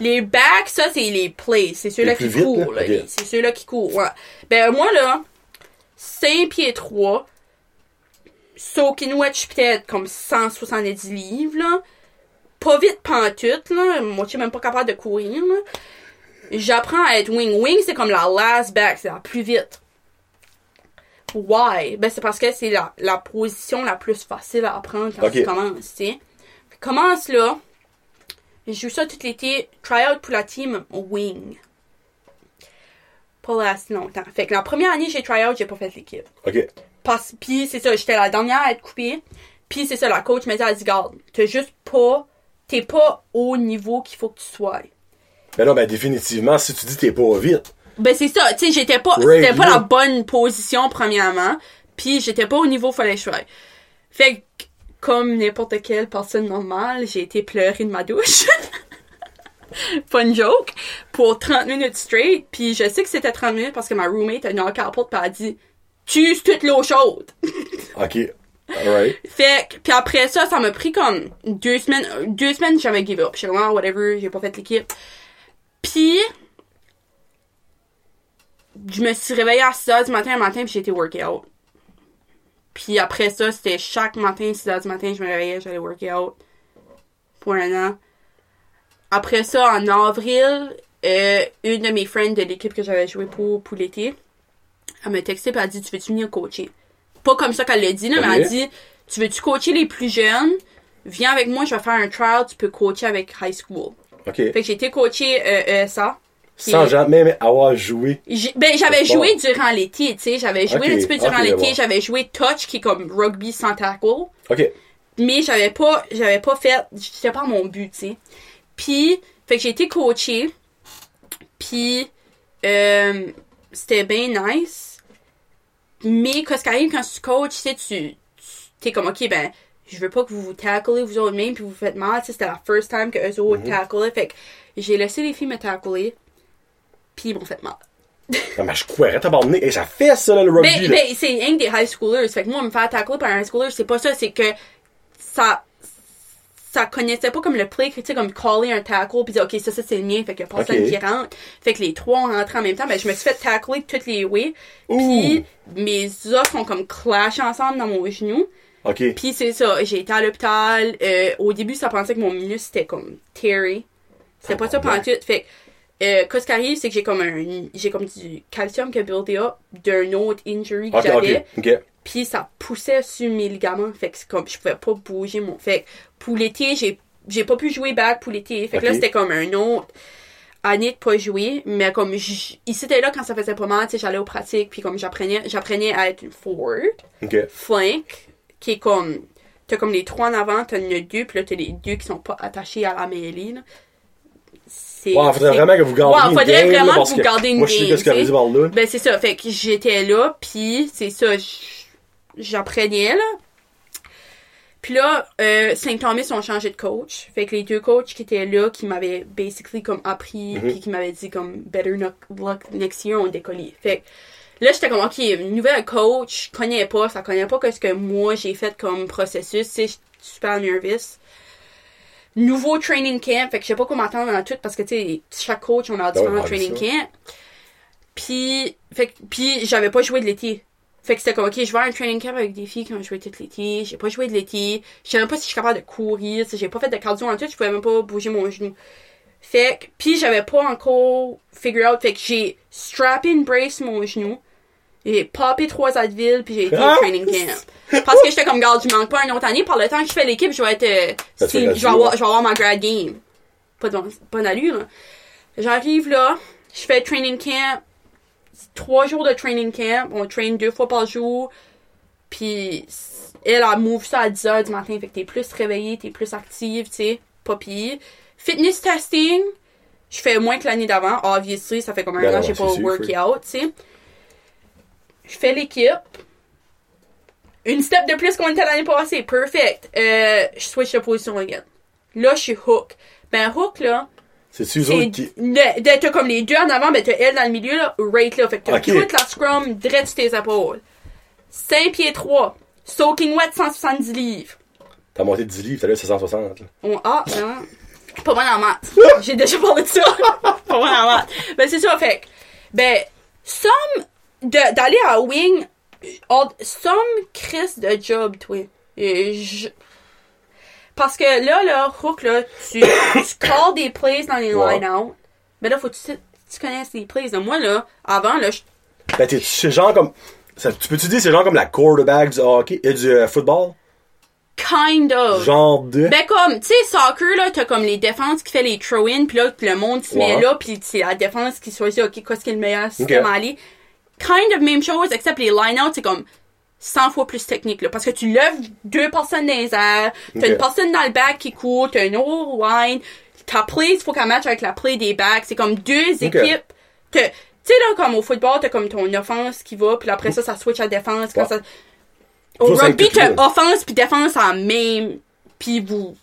Les backs, ça c'est les plays, c'est ceux-là qui courent, C'est ceux-là qui courent, ouais. Ben moi là, 5 pieds 3, soaking wet, je suis peut-être comme 170 livres, là. Pas vite pantoute, là. Moi, je suis même pas capable de courir. J'apprends à être wing. Wing, c'est comme la last back, c'est la plus vite. Why? Ben, c'est parce que c'est la, la position la plus facile à apprendre quand tu commences, tu sais. Commence là. Je joue ça tout l'été. Try out pour la team wing. Pas assez longtemps. Fait que la première année, j'ai try out, j'ai pas fait l'équipe. Ok. Parce, pis c'est ça, j'étais la dernière à être coupée. Puis c'est ça, la coach m'a dit, elle dit, garde, t'es juste pas, t'es pas au niveau qu'il faut que tu sois. Ben non, ben définitivement, si tu dis t'es pas vite. Ben c'est ça, tu sais, j'étais pas, c'était pas la bonne position premièrement, puis j'étais pas au niveau fallait que je sois. Fait que, comme n'importe quelle personne normale, j'ai été pleurer de ma douche. Fun joke. Pour 30 minutes straight, puis je sais que c'était 30 minutes parce que ma roommate a knocké à la porte pis elle a dit « Tu uses toute l'eau chaude! Ok. » Alright. Fait que, puis après ça, ça m'a pris comme deux semaines, deux semaines, j'avais give up. J'étais vraiment, whatever, j'ai pas fait l'équipe. Puis, je me suis réveillée à 6h du matin un matin, puis j'ai été workout. Puis après ça, c'était chaque matin, 6h du matin, je me réveillais, j'allais workout. Pour un an. Après ça, en avril, euh, une de mes friends de l'équipe que j'avais joué pour, pour l'été, elle m'a texté et elle a dit, tu veux-tu venir coacher? Pas comme ça qu'elle l'a dit, là, mais elle a dit, tu veux-tu coacher les plus jeunes? Viens avec moi, je vais faire un trial, tu peux coacher avec high school. OK. Fait que j'ai été coacher euh, ESA. Sans jamais avoir joué. Ben, j'avais joué durant l'été, tu sais. J'avais joué un petit peu durant l'été. bon. J'avais joué touch, qui est comme rugby sans tackle. OK. Mais j'avais pas, j'avais pas fait, c'était pas mon but, tu sais. Puis, fait que j'ai été coachée. Puis, euh, c'était bien nice. Mais, quand quand tu coaches, tu sais, tu, t'es comme, ok, ben, je veux pas que vous vous taclez vous autres mêmes puis vous faites mal, tu sais, c'était la first time que eux autres taclaient. Fait que j'ai laissé les filles me tacler. Puis ils m'ont fait mal. Non, mais je courais, t'as abandonné. Et ça fait ça, là, le rugby. Mais, là. mais c'est que des high schoolers. Fait que moi, me faire tackler par un high schooler, c'est pas ça. C'est que ça, ça connaissait pas comme le play, tu sais, comme caller un tackle, puis dire, OK, ça, ça, c'est le mien. Fait a personne qui rentre. Fait que les trois ont rentré en même temps. Ben, je me suis fait tackler toutes les ways. Puis mes os ont comme clashé ensemble dans mon genou. OK. Puis c'est ça, j'ai été à l'hôpital. Euh, au début, ça pensait que mon minus c'était comme Terry. C'était pas ça pendant tout. Fait que, euh, qu'est-ce qui arrive, c'est que j'ai comme un, j'ai comme du calcium qui a buildé up d'un autre injury que j'avais. Puis ça poussait sur mes ligaments. Fait que c'est comme, je pouvais pas bouger mon. Fait que pour l'été, j'ai, j'ai pas pu jouer back pour l'été. Fait que là, c'était comme un autre année de pas jouer. Mais comme, il c'était là quand ça faisait pas mal, tu sais, j'allais aux pratiques. Puis comme j'apprenais, j'apprenais à être une forward flank, qui est comme. T'as comme les trois en avant, t'en as deux, puis là t'as les deux qui sont pas attachés à la mêlée, là. C'est. Ouais, faudrait c'est- vraiment que vous gardiez une faudrait game, là, vraiment parce que vous gardiez une Moi, game, sais. par là. Ben c'est ça, fait que j'étais là, puis c'est ça, j'apprenais, là. Puis là, euh, Saint Thomas ont changé de coach. Fait que les deux coachs qui étaient là, qui m'avaient basically comme appris, Mhm. puis qui m'avaient dit comme better luck next year, ont décollé. Fait que là, j'étais comme, ok, nouvelle coach, je connais pas, ça connaît pas que ce que moi j'ai fait comme processus, tu sais, j'étais super nervous. Nouveau training camp, fait que je sais pas comment m'attendre dans tout parce que tu sais, chaque coach, on a Ben différents vu training ça. camps. Puis, fait que- puis j'avais pas joué de l'été. Fait que c'était comme, ok, je vais à un training camp avec des filles qui ont joué tout l'été. J'ai pas joué de l'été. Je sais même pas si je suis capable de courir. J'ai pas fait de cardio en tout. Je pouvais même pas bouger mon genou. Fait que, puis j'avais pas encore figure out. Fait que j'ai strappé une brace mon genou. J'ai popé trois Advil puis j'ai été Ah! au training camp. Parce que j'étais comme, garde, je manque pas une autre année. Par le temps que je fais l'équipe, je vais être, euh, si- je vais avoir, je vais avoir ma grad game. Pas de bonne allure, là. J'arrive là, je fais training camp, trois jours de training camp, on train deux fois par jour, puis elle a move ça à 10h du matin, fait que t'es plus réveillé, t'es plus active, tu sais, pas pire. Fitness testing, je fais moins que l'année d'avant, obviously, ça fait comme un Ben an que j'ai pas workout, tu sais. Je fais l'équipe. Une step de plus qu'on était l'année passée, perfect. Euh, je switch de position again. Là, je suis hook. Ben, hook, là, C'est-tu eux c'est autres qui. t'as comme les deux en avant, ben t'as elle dans le milieu, là, right là. Fait que t'as Ok. toute la scrum direct sur tes épaules. 5 pieds 3. Soaking wet 170 livres. T'as monté 10 livres, t'as là, c'est 160. là. Ah, non. Pas bon en maths. J'ai déjà parlé de ça. pas bon en maths. Ben, c'est ça, fait que, ben, somme d'aller à wing, all- somme crise de job, toi. Et je- Parce que là, là, Hook, là, tu, tu calls des plays dans les Ouais. line-out. Ben là, faut que tu, tu connaisses les plays. Moi, là, avant, là, je Ben, t'es, c'est genre comme. ça- tu peux-tu dire c'est genre comme la quarterback du hockey et du euh, football? kind of. Genre de. Ben comme, tu sais, soccer, là, t'as comme les défenses qui fait les throw-in, puis là, le monde se met là, puis c'est la défense qui choisit, ok, qu'est-ce qui est le meilleur système Ok. à aller. Kind of même chose, except les line-out, c'est comme 100 fois plus technique, là, parce que tu lèves deux personnes dans les airs, t'as une personne dans le back qui court, t'as une autre line, ta play, il faut qu'elle matche avec la play des backs, c'est comme deux équipes. Tu sais, là, comme au football, t'as comme ton offense qui va, puis après ça, ça switch à défense. Quand Ouais. ça... Au rugby, t'as offense puis défense en même. Puis vous,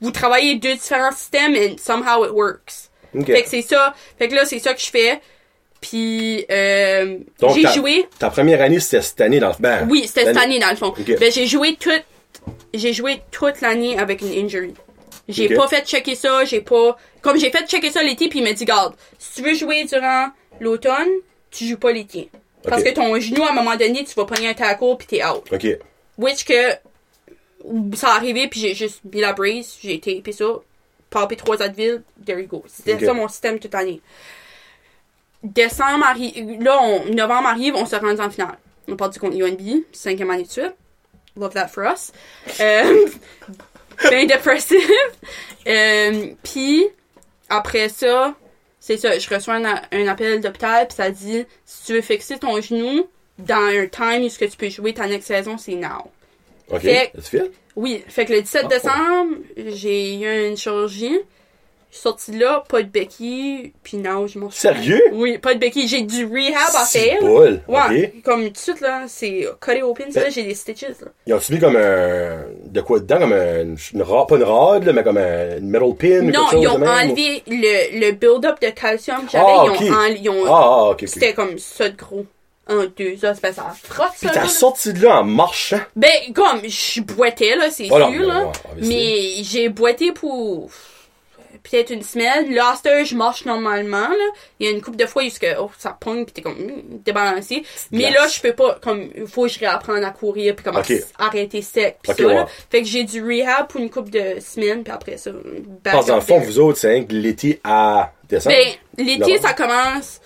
vous travaillez deux différents systèmes and somehow it works. Fait que c'est ça. Fait que là, c'est ça que je fais. Puis, euh, j'ai joué. Ta première année, c'était cette année dans le ben, Oui, c'était cette année dans le fond. Ben, j'ai joué toute, j'ai joué toute l'année avec une injury. J'ai pas fait checker ça, j'ai pas, comme j'ai fait checker ça l'été puis il m'a dit, garde, si tu veux jouer durant l'automne, tu joues pas l'été. Parce que ton genou, à un moment donné, tu vas prendre un tackle puis t'es out. Ok. Which que, ça arrivé puis j'ai juste mis la brace, j'ai tapé ça, palpé trois Advil, there you go. C'était ça mon système toute l'année. Décembre arrive, là, on, novembre arrive, on se rend en finale. On part du contre UNB, cinquième année de suite. Love that for us. Euh, ben dépressif. Euh, puis, après ça, c'est ça, je reçois un, appel d'hôpital, puis ça dit, si tu veux fixer ton genou, dans un time où ce que tu peux jouer ta next saison, c'est now. Ok. Fait-? Oui, fait que le 17 Ah. décembre, j'ai eu une chirurgie. Je suis sortie de là, pas de béquille, puis non, je m'en suis. Sérieux? Oui, pas de béquille. J'ai du rehab à C'est faire. bol. Ouais, comme tout de suite, là, c'est cutté open, ça, Ben- là, j'ai des stitches, là. Ils ont-tu mis comme un. De quoi dedans? Comme un. Une rod, pas une rod, là, mais comme un une metal pin ou Non, ils ont ou- enlevé le, le build-up de calcium que j'avais, Ah, ils ont enlevé, ils ont- Ah, ah, ok, c'était comme ça de gros. Un, deux, ça, ça, ça frotte, Puis ça, t'as là. sorti de là en marchant? Ben, comme, je boitais, là, c'est Oh, sûr, là. mais j'ai boité pour peut-être une semaine. Là, je marche normalement, là. Il y a une couple de fois jusque, oh, ça pogne, pis t'es comme, débalancé. Mais glace. là, je peux pas, comme, il faut que je réapprenne à courir, puis comme, arrêter sec, pis Ok, ça, là. Fait que j'ai du rehab pour une couple de semaines, puis après ça, Parce dans le up fond, vous autres, c'est l'été à décembre. Ben, l'été, ça commence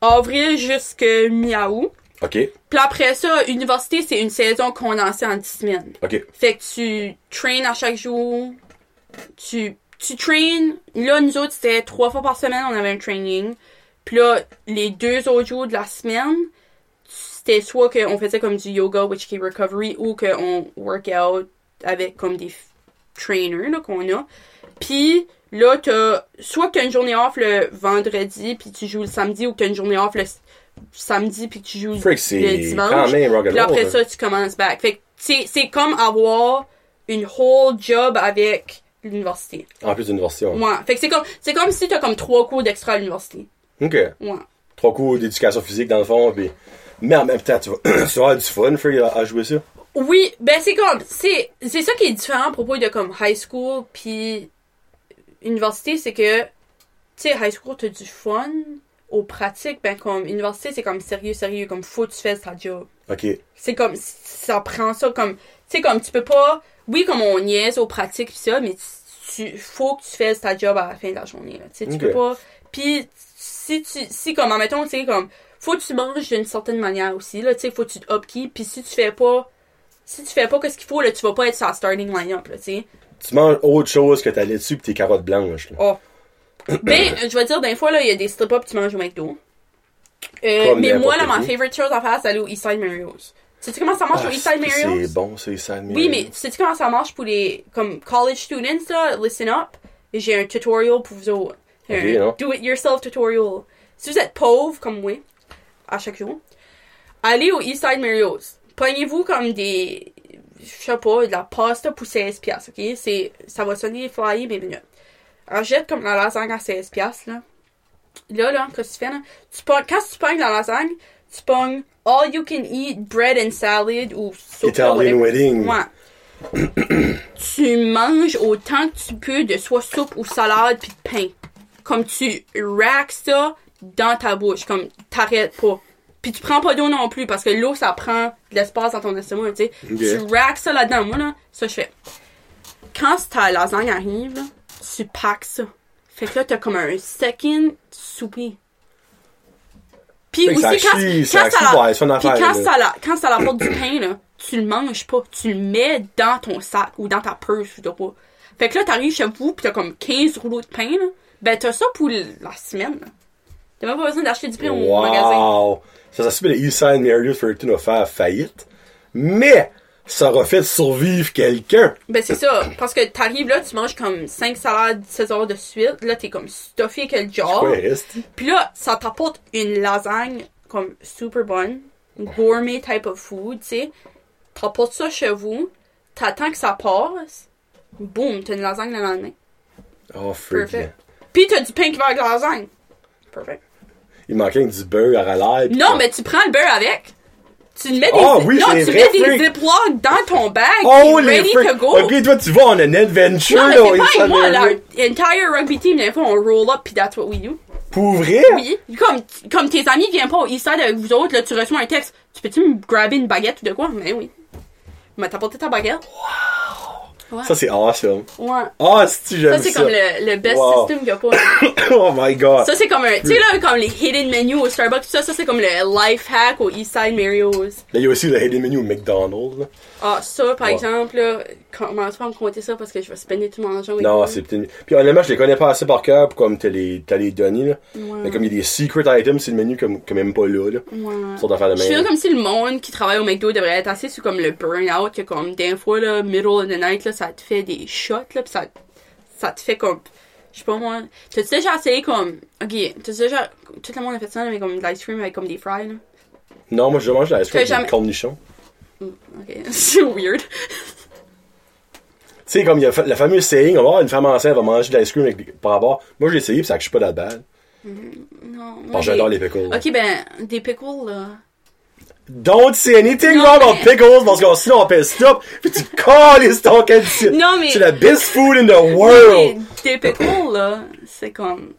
avril jusque mi-août. Ok. Puis après ça, université, c'est une saison condensée en 10 semaines. Ok. Fait que tu traînes à chaque jour. Tu, tu traînes. Là, nous autres, c'était trois fois par semaine, on avait un training. Puis là, les deux autres jours de la semaine, c'était soit qu'on faisait comme du yoga, which is recovery, ou qu'on work out avec comme des trainers là, qu'on a. Puis là, t'as soit que t'as une journée off le vendredi, puis tu joues le samedi, ou que t'as une journée off le samedi, puis tu joues le dimanche. Puis après ça, tu commences back. Fait que c'est comme avoir une whole job avec l'université. En plus d'université. ouais. Ouais. Fait que c'est comme, c'est comme si t'as comme trois cours d'extra à l'université. Ok. Ouais. Trois cours d'éducation physique dans le fond, puis. Mais en même temps, tu vas, tu vas avoir du fun, à, à jouer ça. Oui, ben c'est comme, c'est, c'est ça qui est différent à propos de comme high school puis université, c'est que, tu sais, high school, t'as du fun. Aux pratiques, ben comme, université, c'est comme sérieux, sérieux, comme faut que tu fasses ta job. Ok. C'est comme, ça prend ça comme, tu sais, comme tu peux pas, oui, comme on niaise aux pratiques pis ça, mais tu, faut que tu fasses ta job à la fin de la journée, là. Tu sais, tu Ok. peux pas, pis si tu, si comme, admettons, tu sais, comme, faut que tu manges d'une certaine manière aussi, là, tu sais, faut que tu te upkeep, pis si tu fais pas, si tu fais pas ce qu'il faut, là, tu vas pas être sur la starting line-up, là, tu sais. Tu manges autre chose que ta laitue pis tes carottes blanches. là. Oh. ben, je vais dire, des fois, là, il y a des strip-ups que tu manges au McDo. Euh, mais moi, là, ma favorite chose à faire, c'est aller au Eastside Mario's. Sais-tu comment ça marche Ah, au Eastside Mario's? c'est bon, c'est ça. Oui, mais sais-tu comment ça marche pour les comme college students là, listen up. J'ai un tutorial pour vous autres. Un non? do it yourself tutorial. Si vous êtes pauvre comme moi, à chaque jour, allez au Eastside Mario's. Prenez-vous comme des je sais pas, de la pasta pour 16 piastres, ok? C'est, ça va sonner flyer, mais minutes. Jette comme la lasagne à 16 piastres, là. Là, là, qu'est-ce que tu fais, là? Tu quand tu pognes la lasagne, tu pognes all you can eat bread and salad ou Italian whatever. wedding. Ouais. tu manges autant que tu peux de soit soupe ou salade puis de pain. Comme tu racks ça dans ta bouche, comme t'arrêtes pas. Puis tu prends pas d'eau non plus parce que l'eau ça prend de l'espace dans ton estomac, tu sais. Tu racks ça là-dedans. Moi là, ça je fais. Quand ta lasagne arrive, là, tu packs ça. Fait que là t'as comme un second souper. Puis Fait aussi ça quand, chie, quand ça la- ouais, affaire, quand là. ça la, quand ça la porte du pain, là, tu le manges pas. Tu le mets dans ton sac ou dans ta purse, je sais pas. Fait que là, t'arrives chez vous pis t'as comme 15 rouleaux de pain, là. Ben, t'as ça pour la semaine, là. T'as même pas besoin d'acheter du pain au magasin. Wow! Ça, ça se fait le Eastside Marriott Fullerton a faire faillite. Mais, ça aurait fait survivre quelqu'un. Ben, c'est ça. Parce que t'arrives là, tu manges comme 5 salades 16 heures de suite. Là, t'es comme stuffé avec le jar. Ouais, reste? Puis là, ça t'apporte une lasagne comme super bonne, gourmet type of food, tu sais. T'apportes ça chez vous, t'attends que ça passe, boum, t'as une lasagne le lendemain. Oh, freak. Perfect. Puis t'as du pain qui va avec la lasagne. Perfect. Il manquait du beurre à l'air. Non, mais tu prends le beurre avec. Tu mets des, Ah oui, non, tu mets des ziplocs dans ton bag. Oh, puis les ready to go. Ok, toi, tu vas en un adventure, non, mais là, c'est pas moi, là. Entire rugby team, des fois, on roll up pis that's what we do. Pour vrai? Oui. Comme, comme tes amis viennent pas au Eastside avec vous autres, là, tu reçois un texte. Tu peux-tu me grabber une baguette ou de quoi? Mais oui. Mais t'as porté ta baguette? Ouais. Ça, c'est awesome. ouais. Ah, si j'aime Ça, ça. c'est comme le, le best Wow. system qu'il y a pas. oh my god. Ça, c'est comme un, tu sais, là, comme les hidden menus au Starbucks, tout ça, ça, c'est comme le life hack au Eastside Mario's. Là, il y a aussi le hidden menu au McDonald's. Ah, ça, par Ouais. exemple, là, commence pas à me compter ça parce que je vais spender tout mon argent. Non, c'est peut-être... Puis honnêtement, je les connais pas assez par cœur pour comme t'as les, t'as les données, là. Ouais. Mais comme il y a des secret items, c'est le menu comme, comme même pas là, là. Ouais. Sorte d'affaires de Je comme si le monde qui travaille au McDo devrait être assez sur comme le burn-out, que comme des fois, là, middle of the night, là, ça te fait des shots, là, pis ça, ça te fait comme, je sais pas moi, t'as-tu déjà essayé comme, ok, t'as déjà, tout le monde a fait ça, mais comme de l'ice cream avec comme des fries, là? Non, moi, je mange la ice cream jamais- avec des cornichons. Ok, c'est weird. Tu sais, comme il y a la fameuse saying, on va voir une femme enceinte va manger de l'ice cream avec des- par rapport. Moi, j'ai essayé, pis ça je suis pas dans le bal. Non, que j'adore les pickles. Ok, ben, des pickles, là. Don't say anything Non, wrong mais- pickles, parce que sinon on fait stop, pis tu calisses ton qualité. Non, mais- C'est la best food in the Mais world. des pickles, là, c'est comme...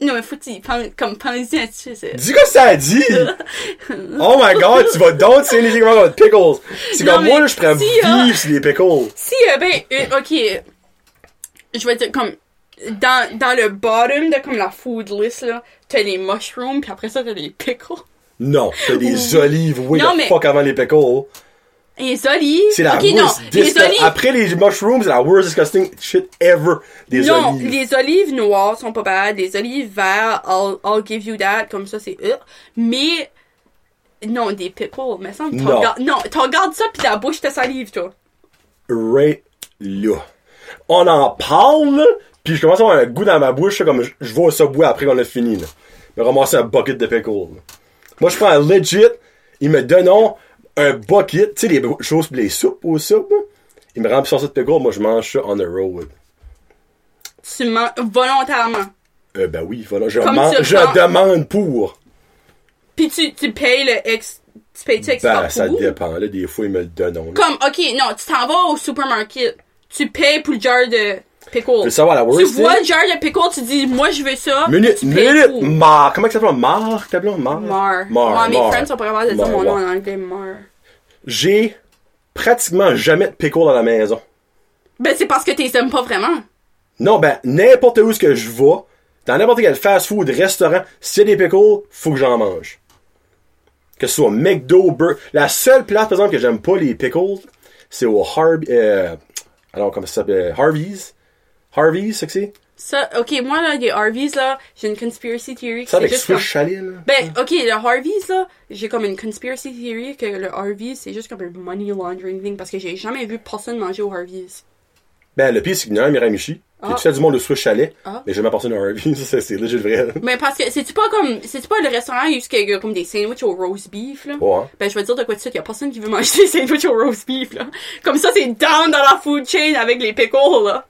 Non, mais faut que tu penses, comme, pensez là-dessus, c'est... Dis que ça a dit! oh my god, tu vas don't say anything wrong about pickles. C'est Non, comme moi, mais là, je pourrais si, vivre euh, sur les pickles. Si, euh, ben, euh, ok, je vais dire, comme, dans, dans le bottom de, comme, la food list, là, t'as les mushrooms, puis après ça, t'as les pickles. Non, t'as des olives, oui, Non, mais- fuck avant les pickles. Les olives... C'est la ok, non, les olives... Après les mushrooms, c'est la worst disgusting shit ever. Des non, olives. les olives noires sont pas bad, les olives verts, I'll, I'll give you that, comme ça, c'est... euh. Mais... Non, des pickles, mais ça, Non. regardes- non, t'en regardes ça, pis la bouche te salive, toi. right là. On en parle, là, puis je commence à avoir un goût dans ma bouche, là, comme je, je vais au subway après qu'on a fini. Là. Me ramasser un bucket de pickles. là. Moi, je prends un legit, ils me donnent un bucket, tu sais, les choses les soupes au soupe, là. Ils me remplissent ça de pickles, moi, je mange ça on the road. Tu mens volontairement. Euh, ben oui, voilà, je, Comme man- tu je prends- demande pour. Puis tu, tu payes le ex... Tu payes-tu extra Ben, ça dépend, là, des fois, ils me le donnent. là. Comme, ok, non, tu t'en vas au supermarket, tu payes pour le jar de Tu veux savoir la Tu worst vois thing? le jar de pickles, tu dis, moi je veux ça. Minute, tu payes minute, pour. Mar. Comment ça s'appelle? Mar, t'as appelé Mar? Mar. Mar, mes friends sont pas capables de dire Mar, mon nom en anglais, Mar. J'ai pratiquement jamais de pickles dans la maison. Ben, c'est parce que t'es aimes pas vraiment. Non, ben, n'importe où ce que je vais, dans n'importe quel fast-food, restaurant, s'il y a des pickles, faut que j'en mange. Que ce soit McDo, Burger. La seule place, par exemple, que j'aime pas les pickles, c'est au Harvey, euh, alors, comment ça s'appelle? Harvey's? Que c'est? Ça, ok, moi, là, les Harveys, là, j'ai une conspiracy theory. Ça avec juste Swiss comme... chalet, là? Ben, ok, le Harveys, là, j'ai comme une conspiracy theory que le Harveys, c'est juste comme un money laundering thing parce que j'ai jamais vu personne manger au Harveys. Ben, le pire, c'est qu'il y a un Miramichi. Ah. J'ai tout fait du monde de Swiss chalet, Ah. mais j'ai jamais personne au Harvey's. Ça, c'est legit vrai. Mais parce que, c'est-tu pas comme, c'est-tu pas le restaurant où il y a comme des sandwichs au roast beef, là? Ouais. Ben, je vais te dire de quoi de suite, y a personne qui veut manger des sandwichs au roast beef, là. Comme ça, c'est down dans la food chain avec les pickles, là.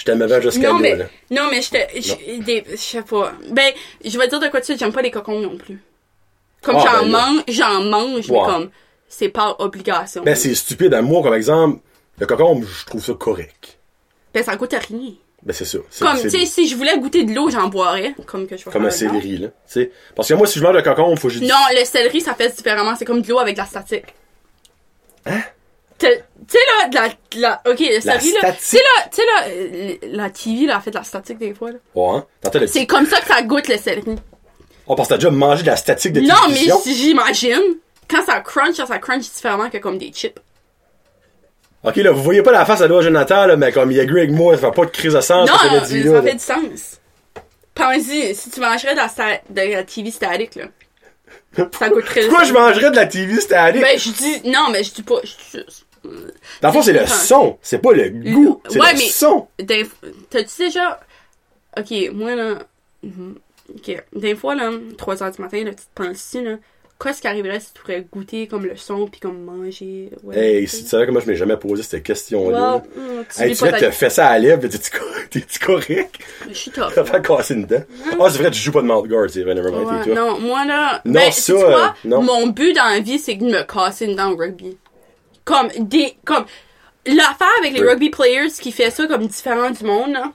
Je t'aime avant jusqu'à là, non, mais je te, je, des- je sais pas. Ben, je vais te dire de quoi de suite, j'aime pas les cocons non plus. Comme Ah, j'en ben mange, j'en mange, Ouais. mais comme, c'est par obligation. Ben, c'est stupide. À moi, comme exemple, le cocombe, je trouve ça correct. Ben, ça goûte à rien. Ben, c'est ça. Comme, tu sais, si je voulais goûter de l'eau, j'en boirais. Comme que je Comme un céleri, là. Tu sais. Parce que moi, si je mange le cocombe, faut que du- Non, le céleri, ça fait différemment. C'est comme de l'eau avec de la statique. Hein? Tu sais, là, de la, la- ok, le céleri, là. Tu sais, là, tu sais, là, euh, la TV, là, a fait de la statique des fois, là. Ouais, hein? C'est comme ça que ça goûte, le céleri. Oh, parce que t'as déjà mangé de la statique de Non, mais télévision? si j'imagine, quand ça crunch, ça crunch différemment que comme des chips. Ok, là, vous voyez pas la face à doigt Jonathan, là, mais comme il agree avec moi, ça fait pas de crise de sang, non, mais je dis, ça là. fait du sens. Pense-y, si tu mangerais de la, de la TV statique, là. Ça goûterait Pourquoi je mangerais de la TV statique? Ben, je dis, non, mais je dis pas, je dis juste. Dans le fond, c'est le son. C'est pas le goût. C'est Ouais, le mais- son. T'as-tu déjà. Ok, moi là. mhm, Ok. Des fois, là, 3 heures du matin, là, tu te penses ici, là. qu'est-ce qui arriverait si tu pourrais goûter comme le son puis comme manger. Ouais, Hey, si tu savais comment je m'ai jamais posé cette question-là. Wow, hum, tu Hey, tu ça à la lèvre, t'es-tu co- t'es-tu correct? Je suis top. T'as fait casser une dent. Ah, c'est vrai, tu joues pas de mouth guard, c'est vrai, never mind, Ouais, t'es toi. non, moi là, Non, ben, ça, quoi? euh, non. Mon but dans la vie, c'est de me casser une dent au rugby. Comme des, comme, l'affaire avec les rugby players qui fait ça comme différent du monde, là,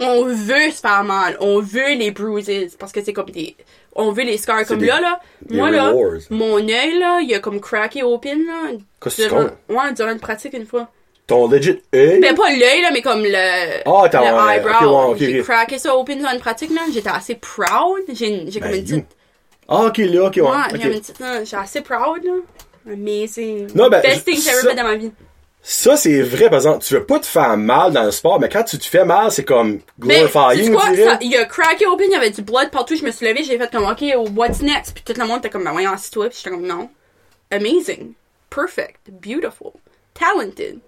on veut se faire mal, on veut les bruises, parce que c'est comme des, on veut les scars. Comme des- là, là, moi là, rewards. mon œil là, il a comme craqué open là, Qu'est-ce durant, ouais, durant une pratique une fois. Ton legit œil? Ben pas l'œil là, mais comme le, Ah, t'as- le ouais, eyebrow. ok, ouais, ok, J'ai ok. craqué ça open durant une pratique là, j'étais assez proud. J'ai, j'ai comme Ben, une petite Ah, ok, là, ok, ouais. Ouais, j'avais une petite- non, j'étais assez proud, là. Amazing. Non, ben, Best thing que ça- fait dans ma vie. Ça, c'est vrai, par exemple, tu veux pas te faire mal dans le sport, mais quand tu te fais mal, c'est comme Mais, glorifying. Ça- Il y a craqué open, il y avait du blood partout, je me suis levée, j'ai fait comme, ok, what's next? Puis tout le monde était comme, ben voyons, assis-toi, puis j'étais comme, non. Amazing. Perfect. Beautiful. Talented.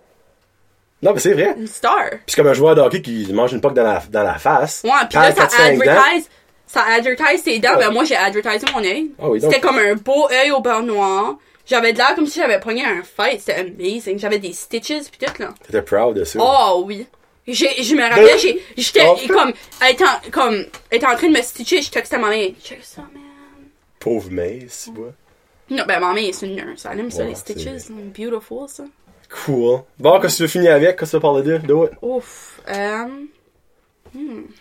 Non, mais c'est vrai. Une star. Puis c'est comme un joueur de hockey qui mange une poque dans la, dans la face. Ouais, puis là, ça 4-5 dents. advertise, ça advertise ses dents, Ouais. ben moi, j'ai advertisé mon œil. Ah oui, C'était comme un beau œil au beurre noir. J'avais de l'air comme si j'avais pogné un fight, c'était amazing. J'avais des stitches, puis tout, là. T'étais proud de ça. Oh oui. J'ai, je me rappelle, j'ai, j'étais Oh. comme, étant, comme, étant en train de me stitcher, je textais à ma mère. Check ça, man. Pauvre Mace, tu vois. Non, ben, ma mère, c'est une nurse. Elle aime ça, Ouais, les stitches. c'est- Beautiful, ça. Cool. Bon, qu'est-ce que tu veux finir avec? Qu'est-ce que tu veux parler de? Do it. Ouf. Euh,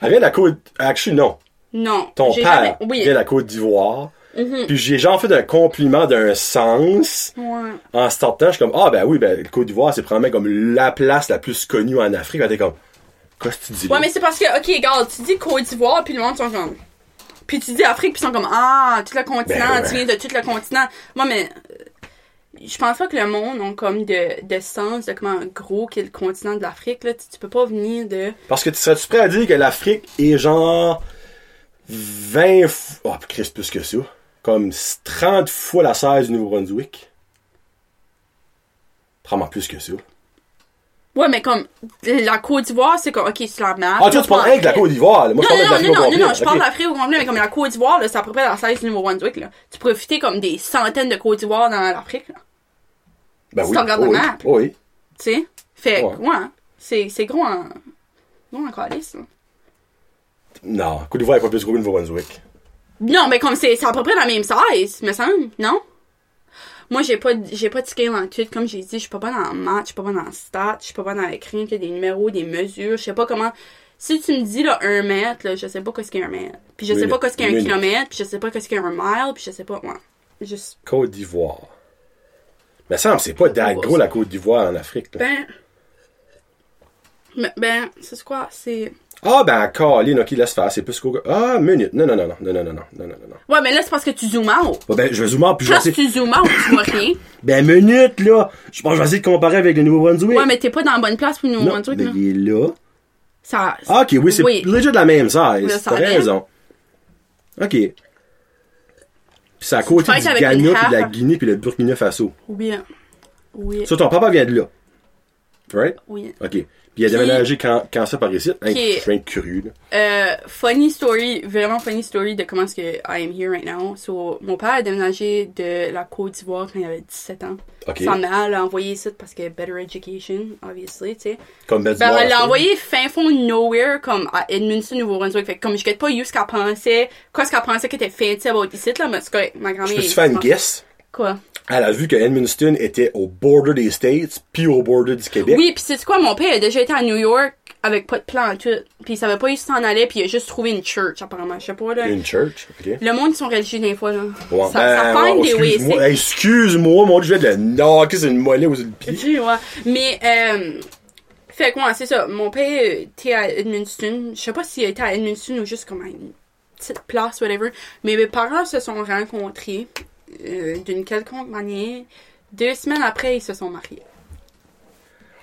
Elle vient de la Côte... Actually, non. non. Ton père jamais- Oui. vient de la Côte d'Ivoire. Mhm. Puis j'ai genre fait un compliment d'un sens. Ouais. En startant, je suis comme, ah ben oui, ben Côte d'Ivoire, c'est probablement comme la place la plus connue en Afrique. Elle était comme, qu'est-ce que tu dis là? Ouais, mais c'est parce que, ok, regarde, tu dis Côte d'Ivoire, puis le monde sont comme. Puis tu dis Afrique, puis ils sont comme, ah, tout le continent, Ben ouais. tu viens de tout le continent. Moi, mais. Je pense pas que le monde ont comme de, de sens de comment gros qu'est le continent de l'Afrique, là. Tu, tu peux pas venir de. Parce que tu serais-tu prêt à dire que l'Afrique est genre 20 fois, oh, Christ, plus que ça. Comme 30 fois la size du Nouveau-Brunswick. Probablement plus que ça. Ouais, mais comme, la Côte d'Ivoire, c'est comme, ok, c'est la map. Ah, toi, tu parles rien que la Côte d'Ivoire. Moi, je Non, parle de non, non, non, non, non, je parle l'Afrique au complet, mais comme la Côte d'Ivoire, c'est à peu près la size du Nouveau-Brunswick, là. Tu peux profiter comme des centaines de Côte d'Ivoire dans l'Afrique, là. Ben si oui. tu regardes oh la oui. map. Oh oui. Tu sais? Fait que, Ouais. ouais, c'est, c'est gros en, gros en calice. Non, Côte d'Ivoire est pas plus gros que le Nouveau-Brunswick. Non, mais comme c'est, c'est à peu près la même size, me semble, non? Moi, j'ai pas, de- j'ai pas de scale en tout. Comme j'ai dit, je suis pas bonne en maths, je suis pas bonne en stats, je suis pas bonne à écrire que des numéros, des mesures. Je sais pas comment. Si tu me dis, là, un mètre, là, je sais pas qu'est-ce qu'est un mètre. Puis je sais Minute. pas qu'est-ce qu'est un Minute. kilomètre, puis je sais pas qu'est-ce qu'est un mile, puis je sais pas, ouais. Juste, Côte d'Ivoire. Mais ça c'est pas that Oh, la Côte d'Ivoire en Afrique. là. ben. Ben, ben c'est quoi? C'est. Ah, ben, Colin, ok, laisse faire, c'est plus que... Ah, minute. Non, non, non, non, non, non, non, non, non, non, non. Ouais, mais là, c'est parce que tu zoomes out. Bon, ben, je vais zoomer en plus, je vais Quand essayer- tu zoomes out, tu vois rien. Ben, minute, là! Je pense que je vais essayer de comparer avec le Nouveau-Brunswick. Ouais, mais t'es pas dans la bonne place pour nous Non, montrer, là. il est là. Ça. Ah, ok, oui, c'est Oui. legit la même size. Le T'as raison. Ok. Puis c'est à côté du avec Ghana, puis de la. Guinée, puis le Burkina Faso. Oui. Oui. Ça, ton papa vient de là. Right? Oui. Ok. Puis il a déménagé quand, quand ça par ici. Hein. Je suis un curieux, là. Euh, funny story, vraiment funny story de comment est-ce que I am here right now. So, mon père a déménagé de la Côte d'Ivoire quand il avait 17 ans. Ok. Sa mère l'a envoyé ici parce que better education, obviously, tu sais. Comme Ben, elle l'a ça. envoyé fin fond nowhere, comme à Edmundston, Nouveau-Brunswick. Fait que comme je guette pas eu ce qu'elle pensait, quoi ce qu'elle pensait qui était fancy about ici, là, mais c'est ma Je grand-mère. peux-tu faire une guess? Quoi? Elle a vu que Edmundston était au border des States, puis au border du Québec. Oui, pis c'est quoi, mon père a déjà été à New York avec pas de plan tout. Pis il savait pas où il s'en allait, pis il a juste trouvé une church, apparemment. Je sais pas, là. Une church, ok. Le monde, ils sont religieux des fois, là. Ouais. Ça, ça Ben, find ouais, des ways, excuse-moi, hey, excuse-moi, mon dieu, je vais de knocker sur une mollet sur le pied. Tu vois. Mais, euh, fait quoi, c'est ça. Mon père était à Edmundston. Je sais pas s'il était à Edmundston ou juste comme à une petite place, whatever. Mais mes parents se sont rencontrés euh, d'une quelconque manière. Deux semaines après, ils se sont mariés.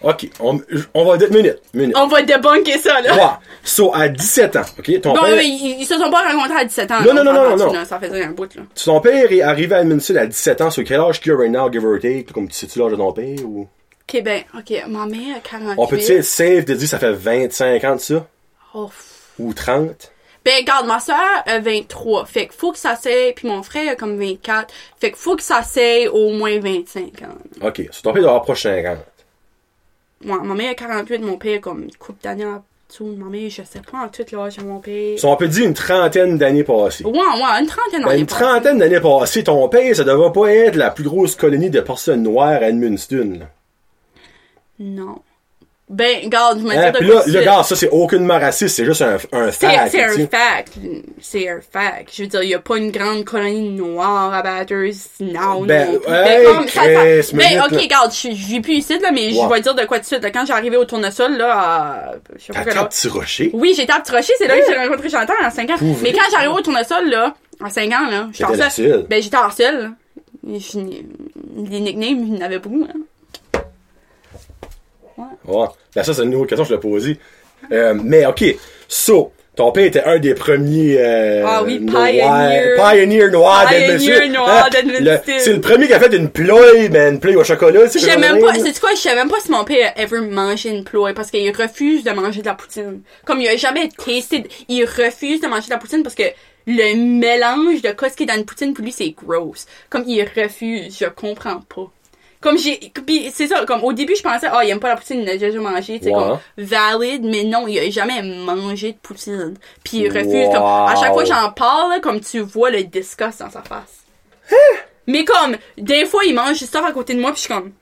Ok, on, on va minute, minute. On va débunker ça, là. Ouais. So, à 17 ans, ok, ton Bon, père, mais ils, ils se sont pas rencontrés à 17 ans. Non, non, on non, non, non. là, Ça faisait un bout, là. ton père est arrivé à Edmundston à 17 ans, sur quel âge qu'il a right now, give or take, comme tu sais-tu l'âge de ton père, ou? Ok, ben, ok, ma mère a 48. On peut-tu être safe de dire ça fait 25 ans de ça? Oh. Ou 30? Ben, regarde, ma soeur a 23. Fait que faut que ça s'aille, puis mon frère a comme 24. Fait que faut que ça s'aille au moins 25 ans. Ok, c'est ton père doit avoir proche 50. Ouais, ma mère a 48, mon père a comme une couple d'années en dessous. Ma mère, je sais pas en tout l'âge de mon père. Si on peut dire une trentaine d'années passées. Ouais, ouais, une trentaine Ben, d'années. une trentaine d'années passées, ton père, ça devrait pas être la plus grosse colonie de personnes noires à Edmundston. là. Non. Ben, regarde, je me Hein? dis de Puis quoi là, sais. gars, ça c'est aucunement raciste, c'est juste un, un fact. c'est un fact. C'est un fact. Je veux dire, il n'y a pas une grande colonie noire à Bathurst. Non, Ben, non. hey, comme, ça, ça- ben, ok, là. regarde, je vis plus ici, là, mais je vais dire de quoi tout de suite. là. Quand j'ai arrivé au tournesol, là, à, je sais pas heure. petit rocher? Oui, j'étais à Petit Rocher, c'est là que j'ai rencontré Chantal à 5 ans. Mais quand j'arrive au tournesol, là, à 5 ans, là, j'étais en seul. Ben, j'étais en seul, là. Les nicknames, il y en avait beaucoup, hein. Ouais. Ben ça, c'est une autre question que je l'ai posée. Euh, mais ok, so, ton père était un des premiers euh, Ah oui, noirs- pioneer. pioneer noir Pioneer d'Edmundston. noir Hein? C'est le premier qui a fait une ploie, ben une ploie au chocolat. Je sais même pas, c'est quoi, je sais même pas si mon père a ever mangé une ploie parce qu'il refuse de manger de la poutine. Comme il a jamais tasté, de- il refuse de manger de la poutine parce que le mélange de quoi ce qui est dans une poutine pour lui c'est gross. Comme il refuse, je comprends pas. Comme j'ai, pis c'est ça, comme au début je pensais, ah il aime pas la poutine, il a déjà mangé, c'est Ouais. comme valide, mais non, il a jamais mangé de poutine. Puis il refuse, Wow. comme, à chaque fois que j'en parle, comme tu vois le disgust dans sa face. Mais comme, des fois il mange stuff à côté de moi puis je suis comme,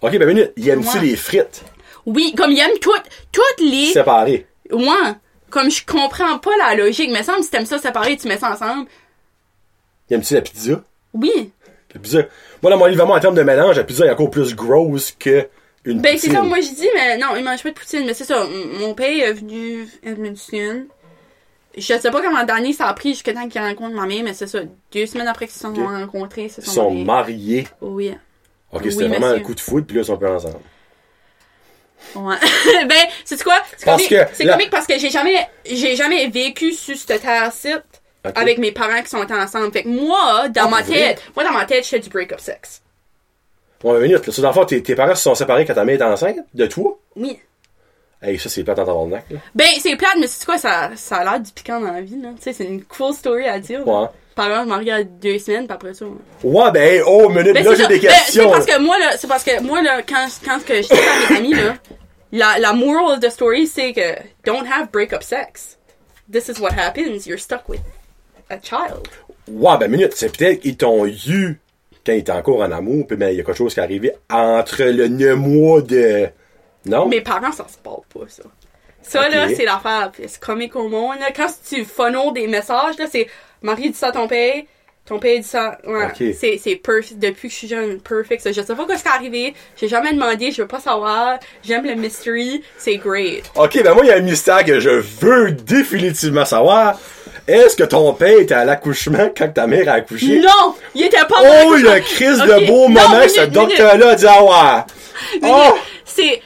Ok, ben minute, il aime-tu Ouais. les frites? Oui, comme il aime toutes, toutes les. séparées? Ouais. Comme je comprends pas la logique. Mais semble si t'aimes ça séparé, tu mets ça ensemble. Il aime-tu la pizza? Oui. La pizza. Moi, dans mon livre en termes de mélange, la pizza est encore plus grosse que une Ben, c'est ça, moi je dis, mais non, il mange pas de poutine. Mais c'est ça, mon père est venu à Edmundston. Je sais pas comment d'année ça a pris jusqu'à temps qu'il rencontre ma mère, mais c'est ça. Deux semaines après qu'ils se sont rencontrés, Ils sont mariés. Oui. Ok, Oui, c'était vraiment monsieur. un coup de foudre, puis là, ils sont plus ensemble. Ouais. ben, c'est quoi? C'est comique, que c'est là- comique parce que j'ai jamais, j'ai jamais vécu sur cette terre-ci Ok. avec mes parents qui sont ensemble. Fait que moi, dans Ah, ma vrai? tête, moi, dans ma tête, je fais du break-up sex. Ouais, mais minute, là. Ça, dans le fond, tes, tes parents se sont séparés quand ta mère était enceinte de toi? Oui. Hey, ça, c'est pas en tabarnak, là. Ben, c'est plate, mais c'est quoi, ça, ça a l'air du piquant dans la vie, là. Tu sais, c'est une cool story à dire. Ouais. Par exemple, je m'en regarde deux semaines, puis après ça. ouais. Ouais, ben, oh, minute, Ben, là, j'ai des Ben, questions. c'est parce que moi, là, c'est parce que moi, là, quand, quand que j'étais avec mes amis, là, la, la moral of the story, c'est que don't have break-up sex. This is what happens. You're stuck with a child. Ouais, ben, minute, c'est peut-être qu'ils t'ont eu quand ils étaient encore en amour, puis ben, il y a quelque chose qui est arrivé entre le neuf mois de. Non? Mes parents, ça se parle pas, ça. Ça, là, c'est l'affaire plus comique au monde. Là. Quand tu funnels des messages, là, c'est Marie dit ça à ton père, ton père dit ça. Ouais. C'est, c'est perfect. Depuis que je suis jeune, perfect. Je sais pas quoi ce qui est arrivé. J'ai jamais demandé, je veux pas savoir. J'aime le mystery. C'est great. Ok, ben, moi, il y a un mystère que je veux définitivement savoir. Est-ce que ton père était à l'accouchement quand ta mère a accouché? Non! Il était pas Oh, le crise de beau Non, moment que ce docteur-là a dit, ah ouais. Oh! C'est.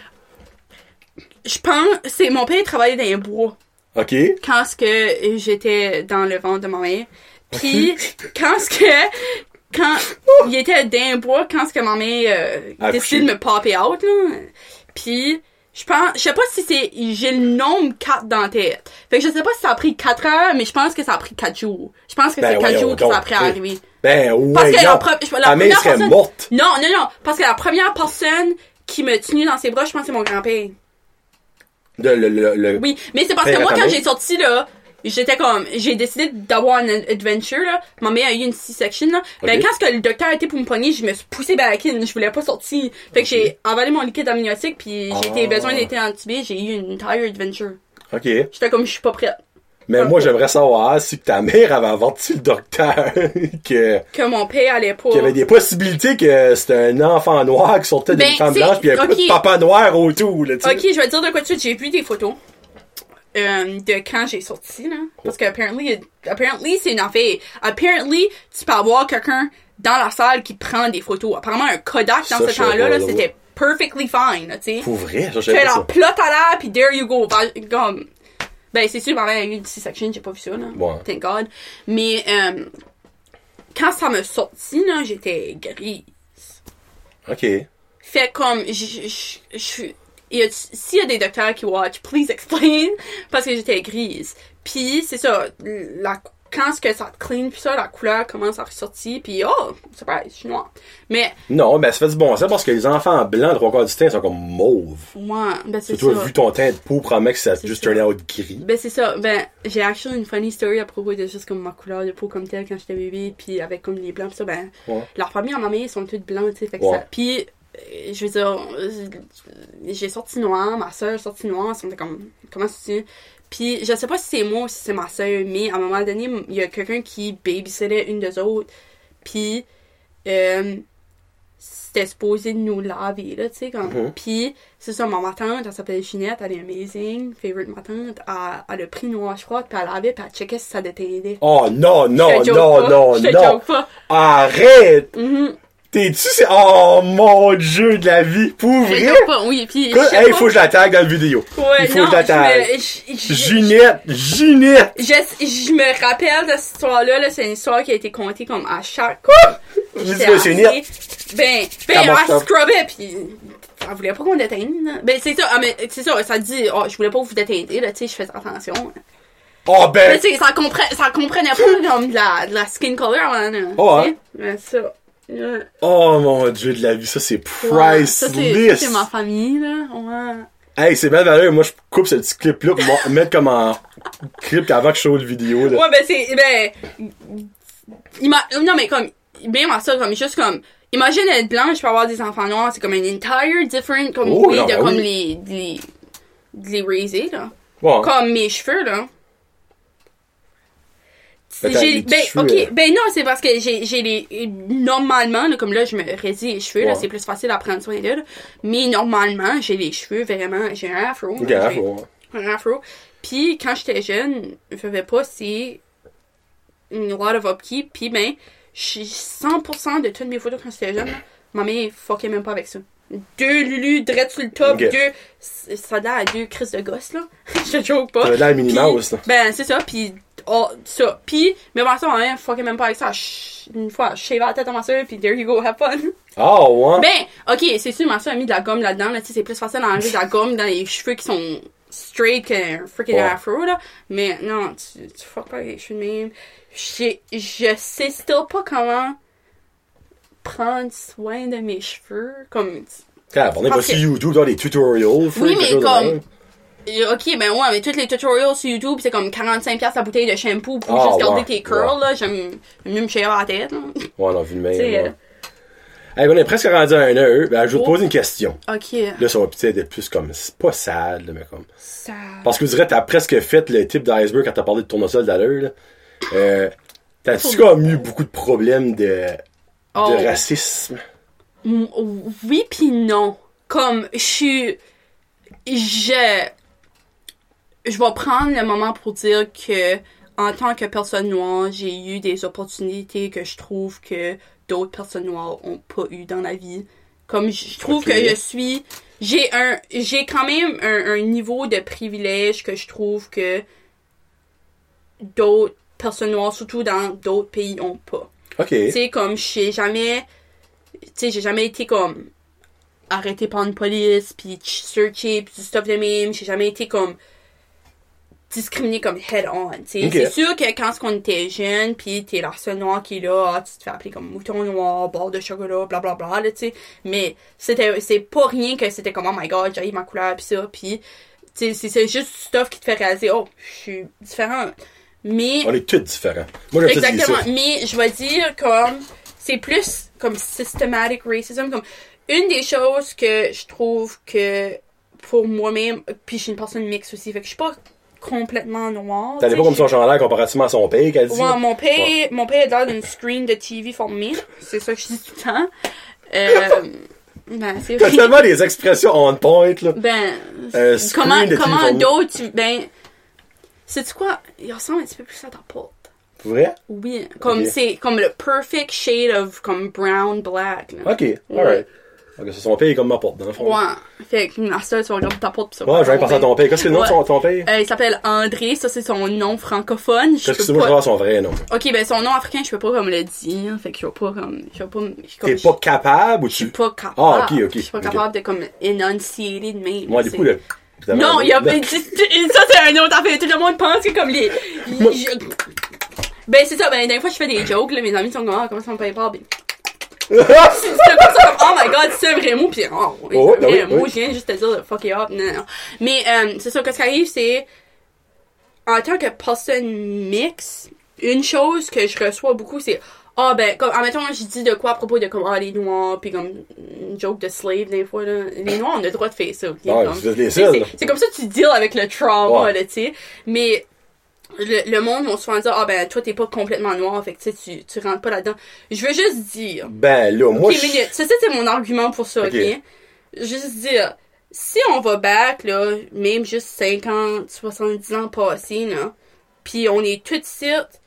Je pense, c'est mon père travaillait dans les bois. Ok. quand ce que j'étais dans le ventre de ma mère. Puis quand ce que quand il était le bois, quand ce que ma mère euh, décide de me popper out là. Puis je pense je sais pas si c'est j'ai le nombre 4 dans la tête. Fait que je sais pas si ça a pris 4 heures, mais je pense que ça a pris 4 jours. Je pense que Ben, c'est 4 voyons jours que ça a pris à arriver. Ben, ouais, Parce que la, non. la première serait personne morte. Non, non non, parce que la première personne qui me tenue dans ses bras, je pense que c'est mon grand-père. De, le, le, le- Oui, mais c'est parce que moi, quand j'ai sorti, là, j'étais comme, j'ai décidé d'avoir un adventure, là. Ma mère a eu une C-section, là. Ben, quand que le docteur a été pour me pogner, je me suis poussé back in. Je voulais pas sortir. Fait que j'ai avalé mon liquide amniotique, puis j'ai été Ah. besoin d'être intubé. J'ai eu une entire adventure. Ok. J'étais comme, je suis pas prête. Mais moi, j'aimerais savoir si ta mère avait averti le docteur que, Que mon père allait pas. qu'il y avait des possibilités que c'était un enfant noir qui sortait d'une Ben, femme blanche puis il y avait pas ok. de papa noir autour, là, tu. Ok, je vais te dire de quoi de suite. J'ai vu des photos. Euh, de quand j'ai sorti, là. Parce que apparently, apparently c'est une affaire. Apparently, tu peux avoir quelqu'un dans la salle qui prend des photos. Apparemment, un Kodak dans Ça, ce temps-là, là, c'était perfectly fine, là, tu sais. Pour vrai, ça, je pas la plot à l'air, puis there you go. Comme, ben, c'est sûr, ma mère a eu une C-section, j'ai pas vu ça, là. Ouais. Thank God. Mais, euh, quand ça me sorti, là, j'étais grise. Ok. Fait comme, je, je, je- et s'il y a des docteurs qui watch, please explain, parce que j'étais grise. Puis c'est ça, la, quand ce que ça te clean, puis ça, la couleur commence à ressortir, puis oh, surprise, je suis noire. Mais, Non, ben ça fait du bon sens parce que les enfants blancs, trois quarts du ils sont comme mauves. moi, ben c'est ça. vu ton teint de peau, probablement que ça C'est juste turn out gris. Ben c'est ça, ben j'ai actually une funny story à propos de juste comme ma couleur de peau comme telle quand j'étais bébé, puis avec comme les blancs, pis ça, ben, Ouais. leur famille en mamie, ils sont toutes blancs, tu sais, fait que Ouais. ça. Puis, je veux dire, euh, j'ai sorti noir, ma soeur est sortie noire, ils sont comme, comment c'est Puis, je sais pas si c'est moi ou si c'est ma soeur, mais à un moment donné, il y a quelqu'un qui babysittait une des autres, puis, euh, c'était supposé nous laver, là, tu sais, comme. Mhm. Puis, c'est ça, ma tante, elle s'appelle Ginette, elle est amazing, favorite ma tante, elle, elle a pris noir, je crois, puis elle lavait, puis elle checkait si ça déteindait. Oh non, non, non, pas, non, non. pas. Arrête! Mhm. T'es-tu. Oh mon dieu de la vie, pour vrai? pas, oui, puis. Hey, faut que je la tag dans la vidéo. Ouais, Il faut non, que je la tag. Ginette, Ginette! Je, je me rappelle de cette histoire-là, là, c'est une histoire qui a été contée comme à chaque. Je dis J'étais que c'est. Ben, ben, elle scrubbait, pis elle voulait pas qu'on déteigne. Ben, c'est ça, ah, mais c'est ça, ça dit, oh, je voulais pas vous déteindre, là, tu sais, je faisais attention. Oh ben! Mais tu sais, ça, compre- ça comprenait pas comme de la, de la skin color, hein, là, Oh, sais? Mais ça. Oh mon dieu de la vie, ça c'est Ouais, ça, c'est- priceless! ma famille, là. Ouais. Hey, c'est belle valeur, moi je coupe ce petit clip-là pour mettre comme en clip avant que je show le vidéo, là. Ouais, ben c'est. Ben. il m'a- non, mais comme. Bien, moi, ça, comme juste comme. Imagine être blanche pour avoir des enfants noirs, c'est comme un entire different comme Oh, non, de ben comme oui. les, les. les raiser, là. Comme mes cheveux, là. Ben, J'ai- ben, ok, ben non, c'est parce que j'ai, j'ai les, normalement, là, comme là, je me raisis les cheveux, là, c'est plus facile à prendre soin d'eux. Mais normalement, j'ai les cheveux vraiment, j'ai un afro. là, un afro. Puis quand j'étais jeune, je faisais pas c'est une lot of upkeep. Puis ben, je suis 100% de toutes mes photos quand j'étais jeune, là, ma mère fuckait même pas avec ça. Deux Lulu, direct sur le top, Ok. deux. Ça a l'air à deux crises de gosse, là. je te joke pas. L'air Minnie Puis, Mouse, là. Ben, c'est ça, puis oh, ça. Puis, mais bon, ça, ma mère fuckait même pas avec ça. Une fois, je shave la tête à ma soeur, puis there you go, have fun. Oh, ouais. Ben, ok, c'est sûr, ma soeur a mis de la gomme là-dedans, là, tu sais, c'est plus facile d'enlever de la gomme dans les cheveux qui sont straight qu'un freaking Ouais. afro, là. Mais non, tu, tu fuck pas avec les cheveux de même. Je sais still pas comment prendre soin de mes cheveux, comme... Ah, on est pas sur YouTube, dans des tutorials. Oui, mais comme-. Euh, Ok, ben ouais, mais tous les tutorials sur YouTube, c'est comme 45$ la bouteille de shampoo pour Ah, juste garder ouais, tes curls, ouais. là. J'aime mieux me shave la tête, là. Ouais, on a vu le même. Ouais. Hey, on est presque rendu à un heure. Ben, je vais te Oh. poser une question. Ok. Là, ça va peut-être être plus comme, c'est pas sad, là, mais comme. Ça... Parce que je dirais, t'as presque fait le type d'iceberg quand t'as parlé de tournesol d'allure, là. Euh, t'as-tu comme eu beaucoup de problèmes de, Oh. de racisme? Mm, Oui puis non. Comme je suis je je vais prendre le moment pour dire que en tant que personne noire, j'ai eu des opportunités que je trouve que d'autres personnes noires ont pas eu dans la vie. Comme je trouve que je suis j'ai un j'ai quand même un, un niveau de privilège que je trouve que d'autres personnes noires surtout dans d'autres pays ont pas. Ok. Tu sais, comme, j'ai jamais. Tu sais, j'ai jamais été comme. arrêté par une police, puis ch- searché, puis du stuff de même. J'ai jamais été comme. discriminé comme head on. Tu sais, Ok. c'est sûr que quand on était jeune, puis t'es la seule noire qui est là, ah, tu te fais appeler comme mouton noir, bord de chocolat, blablabla, là, tu sais. Mais c'était, c'est pas rien que c'était comme, oh my god, j'ai ma couleur, puis ça, puis. Tu sais, c'est- c'est juste du stuff qui te fait réaliser, oh, je suis différente. Mais. On est tous différents. Moi. Exactement. Mais je vais dire comme c'est plus comme systematic racism comme une des choses que je trouve que pour moi-même puis je suis une personne mixte aussi fait que je suis pas complètement noire. T'allais pas comme son chandail comparativement à son père, qu'elle dit? Ouais, mon père, mon père est dans une screen de TV for me. C'est ça que je dis tout le temps. Euh, ben, c'est T'as tellement des expressions on point, là. Ben, Euh, comment, comment d'autres, tu- ben, sais-tu quoi? Il ressemble un petit peu plus à ta porte. Vrai? Oui, comme Ok. c'est comme le perfect shade of comme brown black. Là. Ok, alright. Ok, c'est son pays comme ma porte, dans le fond. Ouais. Fait que, à ça, tu vas regarder ta porte pis ça. Ouais, je vais passer à ton pays. Qu'est-ce que c'est le nom de Ouais. ton, pays? Euh, il s'appelle André, ça c'est son nom francophone. Qu'est-ce que c'est moi, je pas- son vrai nom? Ok, ben son nom africain, je peux pas comme le dire. Fait que je vais pas comme. Je vais pas. T'es pas capable ou Je suis tu. pas capable. Ah, ok, ok, Je suis pas capable de comme enunciater de même. Moi, du c'est- coup, le. Non, il y a. Ça, c'est un autre affaire. Tout le monde pense que comme les. Ben, c'est ça. Ben, des fois, je fais des jokes, là. Mes amis sont comme, ah, comment ça mon paypal? Ben, c'est comme ça, comme, oh my god, c'est un vrai mot. Pis, oh, Oh, c'est un vrai mot. Je viens juste te dire, fuck it up. Non, non. Mais, euh, c'est ça. Qu'est-ce qui arrive, c'est. En tant que person mix, une chose que je reçois beaucoup, c'est. Ah ben, comme, admettons, je dis de quoi à propos de comme, ah, les noirs, pis comme, une joke de slave, des fois, là. Les noirs, on a le droit de faire ça, ok? Ouais, c'est- comme ça que tu deals avec le trauma, Ouais. là, tu sais. Mais le, le monde va souvent dire, ah ben, toi, t'es pas complètement noir, fait que tu tu, rentres pas là-dedans. Je veux juste dire. Ben là, moi, ok, je. Ça, c'est mon argument pour ça, ok? Juste dire, si on va back, là, même juste 50, 70 ans passés, là, pis on est tout de suite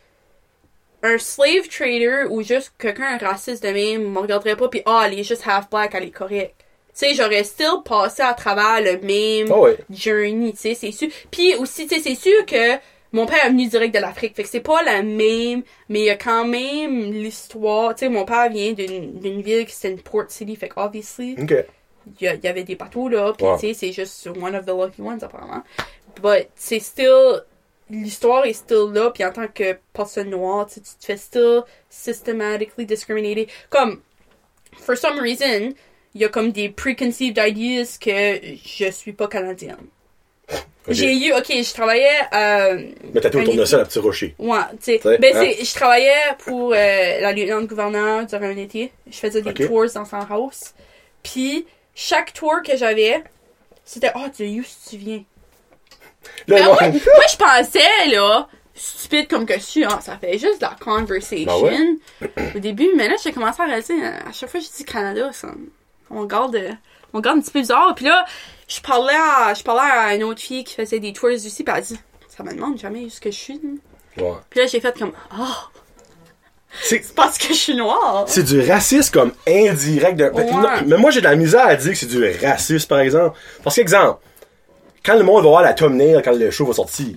un slave trader ou juste quelqu'un raciste de même me regarderait pas pis ah elle est juste half black elle est correcte. Tu sais j'aurais still passé à travers le même ouais. journey tu sais c'est sûr. Puis aussi tu sais c'est sûr que mon père est venu direct de l'Afrique fait que c'est pas la même mais il y a quand même l'histoire. Tu sais mon père vient d'une d'une ville qui c'était une port city fait que obviously il y, avait des bateaux là puis tu sais c'est juste one of the lucky ones apparemment. But c'est still l'histoire est still là puis en tant que personne noire tu te fais still systematically discriminated comme for some reason il y a comme des preconceived ideas que je suis pas canadienne j'ai eu ok je travaillais euh, Mais t'as tout autour de ça, la petite rocher. Ouais, tu sais. Ben, hein? je travaillais pour euh, la lieutenant-gouverneur durant un été. Je faisais des tours dans son house. Puis, chaque tour que j'avais, c'était, oh, tu où tu viens? Là, Ben, moi- moi, moi, je pensais, là, stupide comme que je suis, hein, ça fait juste de la conversation. Ben ouais. Au début, mais là, j'ai commencé à réaliser, à chaque fois que je dis Canada, ça, on garde, euh, on garde un petit peu bizarre. Puis là, je parlais à, je parlais à une autre fille qui faisait des tours ici, puis elle a dit, ça me demande jamais où ce que je suis. Ouais. Puis là, j'ai fait comme, ah, C'est parce que je suis noire. c'est du racisme comme indirect. De... Ouais. Non, mais moi, j'ai de la misère à dire que c'est du racisme, par exemple. Parce qu'exemple, quand le monde va voir la thumbnail quand le show va sortir,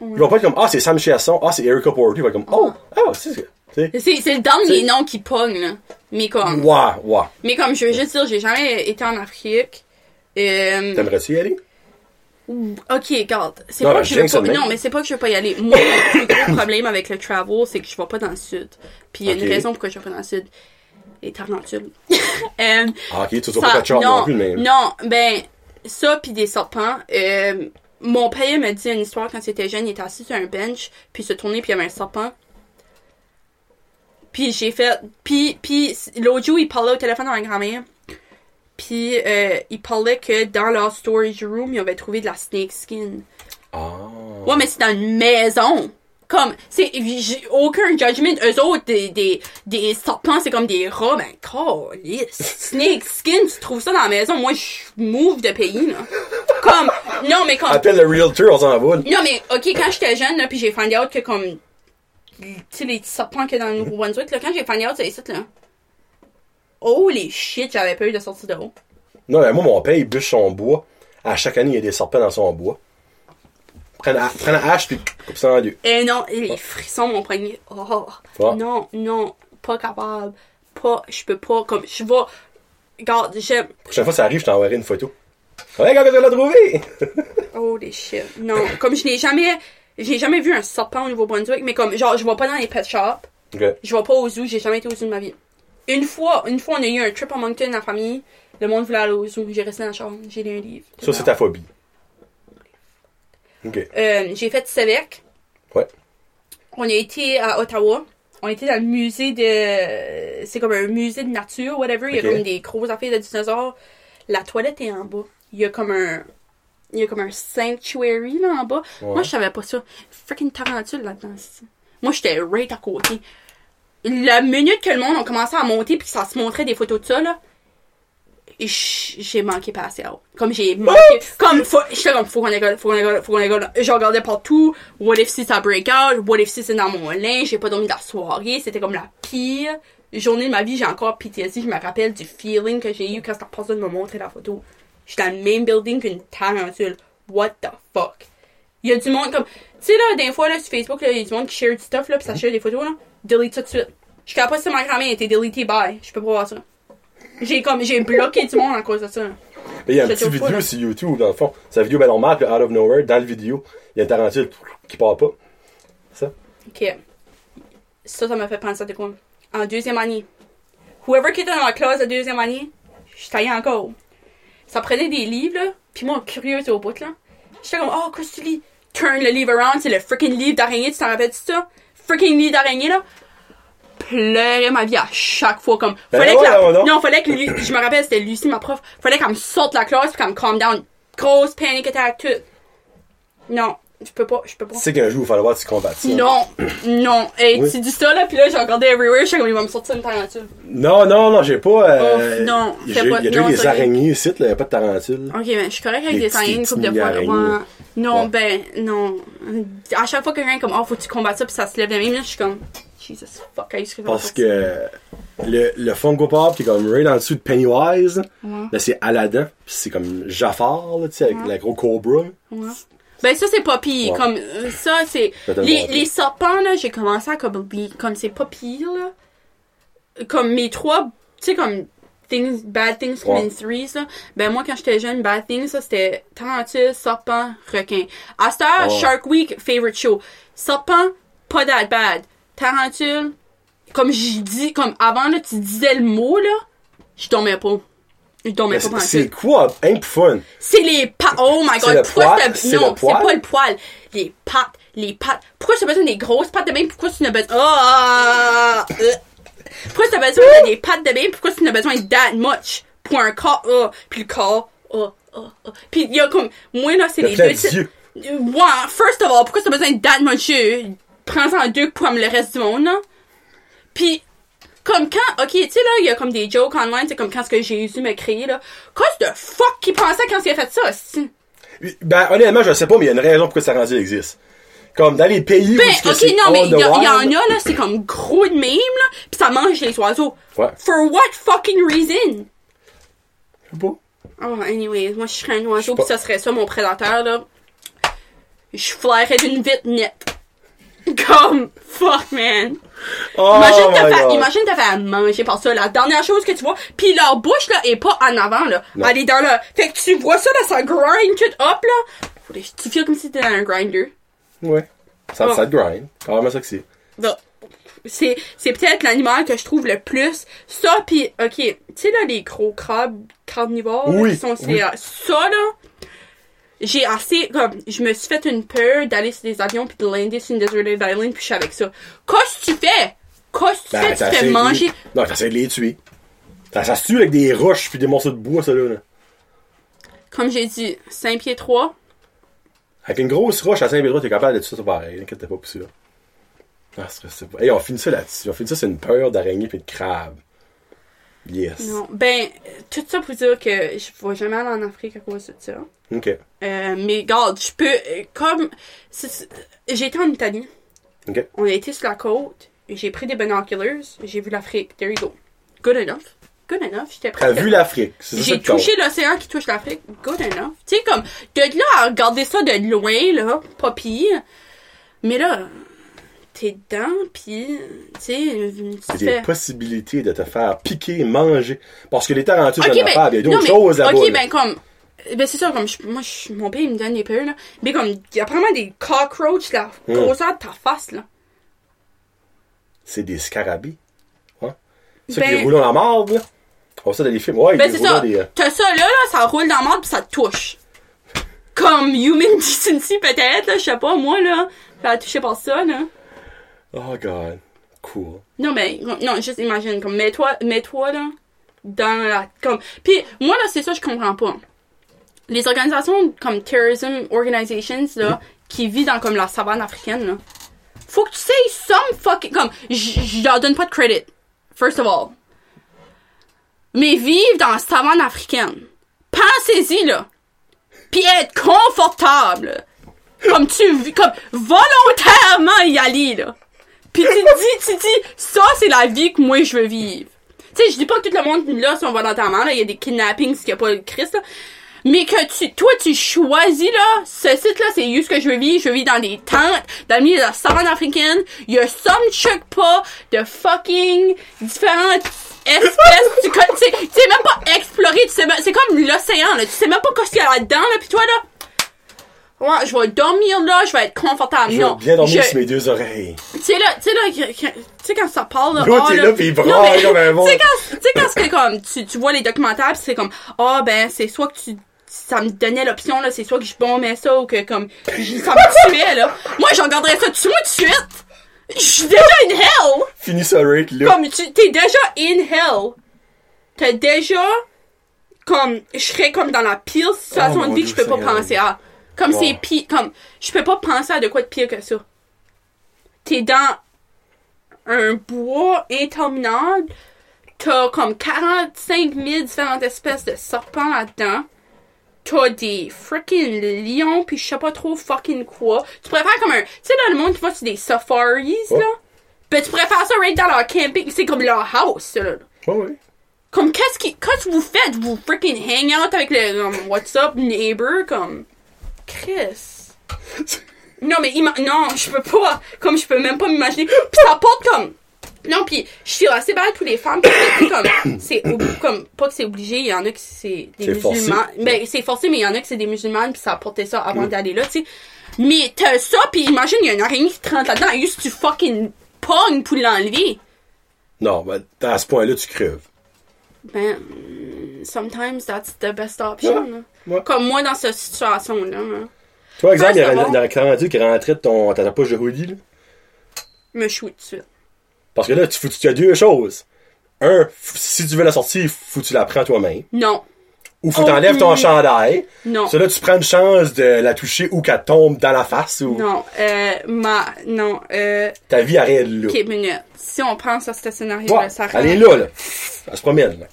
ils vont pas être comme, ah, c'est Sam Chiasson, ah, c'est Erika Porter. Ils vont être comme, oh, ah, c'est ça. Tu sais. C'est, c'est le dernier C'est- nom qui pogne, là. Mais comme, Ouais, ouais. mais comme je veux juste dire, j'ai jamais été en Afrique. Euh, T'aimerais-tu y aller? ok, regarde. C'est Non, pas ben, que je veux pas, non, mais c'est pas que je veux pas y aller. Moi, le plus gros problème avec le travel, c'est que je vais pas dans le sud. Puis il y a une raison pourquoi je vais pas dans le sud. Les tarentules. Euh, Ah, ok, tu Ça- pas de char non plus, mais. non, ben, ça pis des serpents. Euh, mon père m'a dit une histoire quand il était jeune, il était assis sur un bench, puis il se tournait puis il y avait un serpent. Puis j'ai fait, puis puis l'autre jour il parlait au téléphone à ma grand-mère. Puis euh, il parlait que dans leur storage room, ils avaient trouvé de la snake skin. Ah. Ouais, mais c'est dans une maison. Comme, c'est, j'ai aucun judgment. Eux autres, des, des, des serpents, c'est comme des rats. Ben, calice. Snake skin, tu trouves ça dans la maison. Moi, je move de pays, là. Comme, non, mais comme, Appelle le realtor, on s'en va. non, mais, ok, quand j'étais jeune, là, pis j'ai find out que comme, tu sais, les petits serpents a dans le Nouveau-Brunswick, là, quand j'ai find out, c'est ça, là. Holy shit, j'avais peur de sortir de haut. Non, mais moi, mon père, il bûche son bois. À chaque année, il y a des serpents dans son bois. Prends la, prends la hache, puis coupe ça en deux. Et non, les frissons m'ont poigné. Oh, non, non, pas capable. Pas, je peux pas, comme, je vais, regarde, j'aime, prochaine fois, ça arrive, je t'enverrai une photo. Ouais, quand tu l'as trouvé! oh les shit. Non, comme je n'ai jamais, j'ai jamais vu un serpent au Nouveau-Brunswick, mais comme, genre, je vais pas dans les pet shops, ok. je vais pas au zoo, j'ai jamais été au zoo de ma vie. Une fois, une fois, on a eu un trip à Moncton, la famille, le monde voulait aller au zoo, j'ai resté dans la chambre, j'ai lu un livre. Ça, c'est ta phobie. Euh, j'ai fait Sévec. Ouais. On a été à Ottawa. On était dans le musée de. C'est comme un musée de nature, whatever. Il y a comme des gros affaires de dinosaures. La toilette est en bas. Il y a comme un. Il y a comme un sanctuary là en bas. Ouais. Moi, je savais pas ça. Freaking tarentule là-dedans. Moi, j'étais right à côté. La minute que le monde a commencé à monter puis que ça se montrait des photos de ça, là. J'ai manqué out. Comme j'ai manqué, comme, faut, j'étais comme, faut qu'on égale, faut qu'on égale, faut qu'on égale. Je regardais partout, what if si ça break out, what if si c'est dans mon linge, j'ai pas dormi de la soirée, c'était comme la pire journée de ma vie, j'ai encore PTSD, je me rappelle du feeling que j'ai eu quand cette personne me montrait la photo. J'étais dans le même building qu'une tarentule. What the fuck? Il y a du monde comme, tu sais là, des fois là, sur Facebook, il y a du monde qui share du stuff là, pis ça share des photos là, delete ça tout de suite. Je capable de ma grand-mère a été deleté by. Je peux pas voir ça. J'ai comme, j'ai bloqué du monde à cause de ça. Mais il y a une Je petite trouve pas, vidéo sur YouTube, dans le fond. C'est la vidéo ben normale, puis out of nowhere, dans la vidéo, il y a une tarentule qui part pas. Ça? Ok. Ça, ça m'a fait penser à quoi? En deuxième année. Whoever qui était dans la classe de deuxième année, je taillais encore. Ça prenait des livres, là, pis moi, curieuse au bout, là. J'étais comme, oh, qu'est-ce que tu lis? Turn le livre around, c'est le freaking livre d'araignée, tu t'en rappelles de ça? Freaking livre d'araignée, là. Pleurais ma vie à chaque fois, comme, Ben fallait que la, non, fallait que lui, je me rappelle, c'était Lucie, ma prof, fallait qu'elle me sorte de la classe pis qu'elle me calm down. Grosse panic attack, tout. Non, je peux pas, je peux pas. Tu sais qu'un jour, il va falloir que tu combattes ça. Non, non. Hey, Oui. tu dis ça, là, pis là, j'ai regardé Everywhere, je sais comme il va me sortir une tarentule. Non, non, non, j'ai pas. Euh, Oh, non, Il y a, déjà non, des araignées ici, là, il n'y a pas de tarentule. Ok, ben, je suis correcte avec Les des araignées une couple de fois. Non, Ouais. ben, non. À chaque fois que quelqu'un comme, oh, faut que tu combattes ça, pis ça se lève de même, là, je suis comme, Jesus fuck, I used to Parce que le, le Funko Pop qui est comme right en dessous de Pennywise, Ouais. là c'est Aladdin, pis c'est comme Jafar, là, tu sais, avec la gros cobra. Ouais. Ben, ça, c'est pas pire. Ouais. Comme, euh, ça, c'est. Le Les, les serpents, là, j'ai commencé à comme, comme c'est pas pire, là. Comme mes trois, tu sais, comme, things, bad things come in Ouais. threes, là. Ben, moi, quand j'étais jeune, bad things, ça, c'était tarentule, serpent, requin. À cette heure, Ouais. Shark Week, favorite show. Serpent, pas that bad. Tarentule, comme j'ai dit, comme avant, là, tu disais le mot, là, je dormais pas. Je dormais Mais pas c'est- quoi, hein, pour fun? c'est les pattes. Oh my god, le pourquoi poil? Non, c'est pas le poil. Les pattes. Les pattes. Pourquoi tu as besoin des grosses pattes de bain? Pourquoi tu n'as besoin. Euh. Pourquoi tu as besoin de des pattes de bain? Pourquoi tu n'as besoin that much? Pour un corps. ah. Puis le corps. ah, ah, ah. Puis il y a comme. Moi, là, c'est Le les deux. Ouais, first of all, pourquoi tu as besoin de that much? Prends-en en deux pour le reste du monde, là. Puis, comme quand, ok, tu sais, là, il y a comme des jokes online, c'est comme quand ce que Jésus m'a créé, là. Qu'est-ce de fuck qui pensait quand il a fait ça? Ben, honnêtement, je sais pas, mais il y a une raison pourquoi ça rendu existe. Comme dans les pays Ben, où ok, non, mais il y, en a, là, c'est comme gros de même, là, pis ça mange les oiseaux. Ouais. For what fucking reason? Je sais pas. Oh, anyway, moi, je serais un oiseau, pis ça serait ça, mon prédateur, là. Je flairais d'une vite nette. Comme, fuck, man. Oh Imagine te faire, God. imagine te faire manger par ça, la dernière chose que tu vois, pis leur bouche, là, est pas en avant, là. Non. Elle est dans le, fait que tu vois ça, là, ça grind tout up, là. Tu feel comme si t'étais dans un grinder. Ouais. Ça, Oh. ça te grind. Carrément que c'est. C'est, peut-être l'animal que je trouve le plus. Ça, pis, ok, tu sais, là, les gros crabes carnivores, là, Oui, qui sont, oui. euh, ça, là, j'ai assez, comme, je me suis fait une peur d'aller sur des avions pis de lander sur une deserted island pis je suis avec ça. Qu'est-ce que tu fais? Qu'est-ce que tu fais? Tu fais manger? Non, t'essaies de les tuer. Ça, ça se tue avec des roches puis des morceaux de bois, ça, là. là. Comme j'ai dit, 5 pieds 3. Avec une grosse roche à Saint-Pédro, t'es capable de tuer ça pareil. Inquiète pas pour ça. Ah, c'est pas. Hey, on finit ça là-dessus. On finit ça, c'est une peur d'araignée pis de crabe. Yes. Non. Ben, tout ça pour dire que je vais jamais aller en Afrique à cause de ça. Ok. Euh, mais regarde, je peux, comme, été en Italie. Ok. On a été sur la côte. J'ai pris des binoculars. J'ai vu l'Afrique. There you go. Good enough. Good enough. J'étais T'as prête. vu l'Afrique. J'ai touché l'océan qui touche l'Afrique. Good enough. Tu sais, comme, de là à regarder ça de loin, là, pas pire. Mais là, t'es dedans, pis, tu sais, C'est tu des fais... possibilités de te faire piquer, manger. Parce que les tarentules, Ok, j'en ai ben. Il y a d'autres choses là-bas. Ok, là. ben, comme, ben, c'est ça, comme, je- moi, je- mon père, il me donne des peurs, là. Mais comme, il y a vraiment des cockroaches, là, Hmm. grosseur de ta face, là. C'est des scarabées. Hein? Ceux Ben- qui roulent dans la marde, là. On voit ça dans les films. Ouais, Ben, c'est ça. des. euh, T'as ça là, là, ça roule dans le monde pis ça te touche. Comme Human Decency, peut-être, là, je sais pas, moi, là. Ça a touché par ça, là. Oh, God. Cool. Non, mais, non, juste imagine, comme, mets-toi, mets-toi, là, dans la, comme, pis, moi, là, c'est ça, je comprends pas. Les organisations comme Terrorism Organizations, là, qui vivent dans, comme, la savane africaine, là, faut que tu sais some fucking, comme, je leur donne pas de credit. First of all. mais vivre dans la savane africaine. Pensez-y, là. Puis être confortable. Comme tu comme volontairement y aller, là. Puis tu dis, tu dis, ça, c'est la vie que moi, je veux vivre. Tu sais, je dis pas que tout le monde là sont volontairement, là. Il y a des kidnappings, qu'il n'y a pas le Christ, là. Mais que tu, toi, tu choisis, là, ce site-là, c'est juste que je veux vivre? Je vivre dans des tentes, dans le milieu de la savane africaine. Il y a some chuck pas de fucking différentes espèces. tu tu sais- tu sais même pas explorer. Tu sais, c'est comme l'océan, là. Tu sais même pas qu'est-ce qu'il y a là-dedans, là. Pis toi, là. Ouais, je vais dormir là, je vais être confortable. Je non. vais bien dormir Je- sur mes deux oreilles. tu sais là, tu sais là, tu sais quand ça parle là, L'autre ah, est là, puis il braille comme un Tu sais quand, tu sais quand c'est comme, tu, tu vois les documentaires, pis c'est comme, ah ben c'est soit que tu, ça me donnait l'option là, c'est soit que je bombais ça ou que comme, ça me tuait là. Moi j'en garderais ça moi tout de suite. Je suis déjà in hell. Finis ça, Rick, là. Comme tu, t'es déjà in hell. T'as déjà, comme, je serais comme dans la pire situation Oh, de vie que je peux pas Seigneur. penser à. Comme Wow. c'est pire, comme, je peux pas penser à de quoi de pire que ça. T'es dans un bois interminable, t'as comme 45 000 différentes espèces de serpents là-dedans, t'as des freaking lions pis je sais pas trop fucking quoi. Tu pourrais faire comme un, tu sais dans le monde qui va sur des safaris, Oh. là? Ben tu pourrais faire ça right dans leur camping, c'est comme leur house, là. Comme qu'est-ce qui, qu'est-ce que vous faites? Vous freaking hang out avec le, um, what's up neighbor, comme, Chris. Non, mais ima- non, je peux pas. Comme je peux même pas m'imaginer. Puis ça porte comme. Non, puis je suis assez bad pour les femmes comme c'est comme pas que c'est obligé, il y en a qui c'est des musulmans. Ben c'est forcé mais il y en a qui c'est des musulmanes puis ça portait ça avant d'aller là, tu sais. Mais t'as ça puis imagine il y a une araignée qui te rentre là-dedans et juste tu fucking pognes pour l'enlever? Non, ben, à ce point-là, tu creves. Ben mm, sometimes that's the best option. Ouais, là. ouais. Comme moi dans cette situation là. hein. Toi, exemple, il y y aurait rendu qui rentrait de ton, ta poche de hoodie, là. Me shoot tout de suite. Parce que là, tu, faut, tu as deux choses. Un, si tu veux la sortir, faut que tu la prends toi-même. Non. Ou faut Oh, t'enlèves ton chandail. Non. Là, tu prends une chance de la toucher ou qu'elle tombe dans la face ou Non, euh, ma, non, euh, ta vie arrête là. ok, minute. Si on pense à ce scénario-là, Ouais, ça elle est là, là. Elle se promène, là.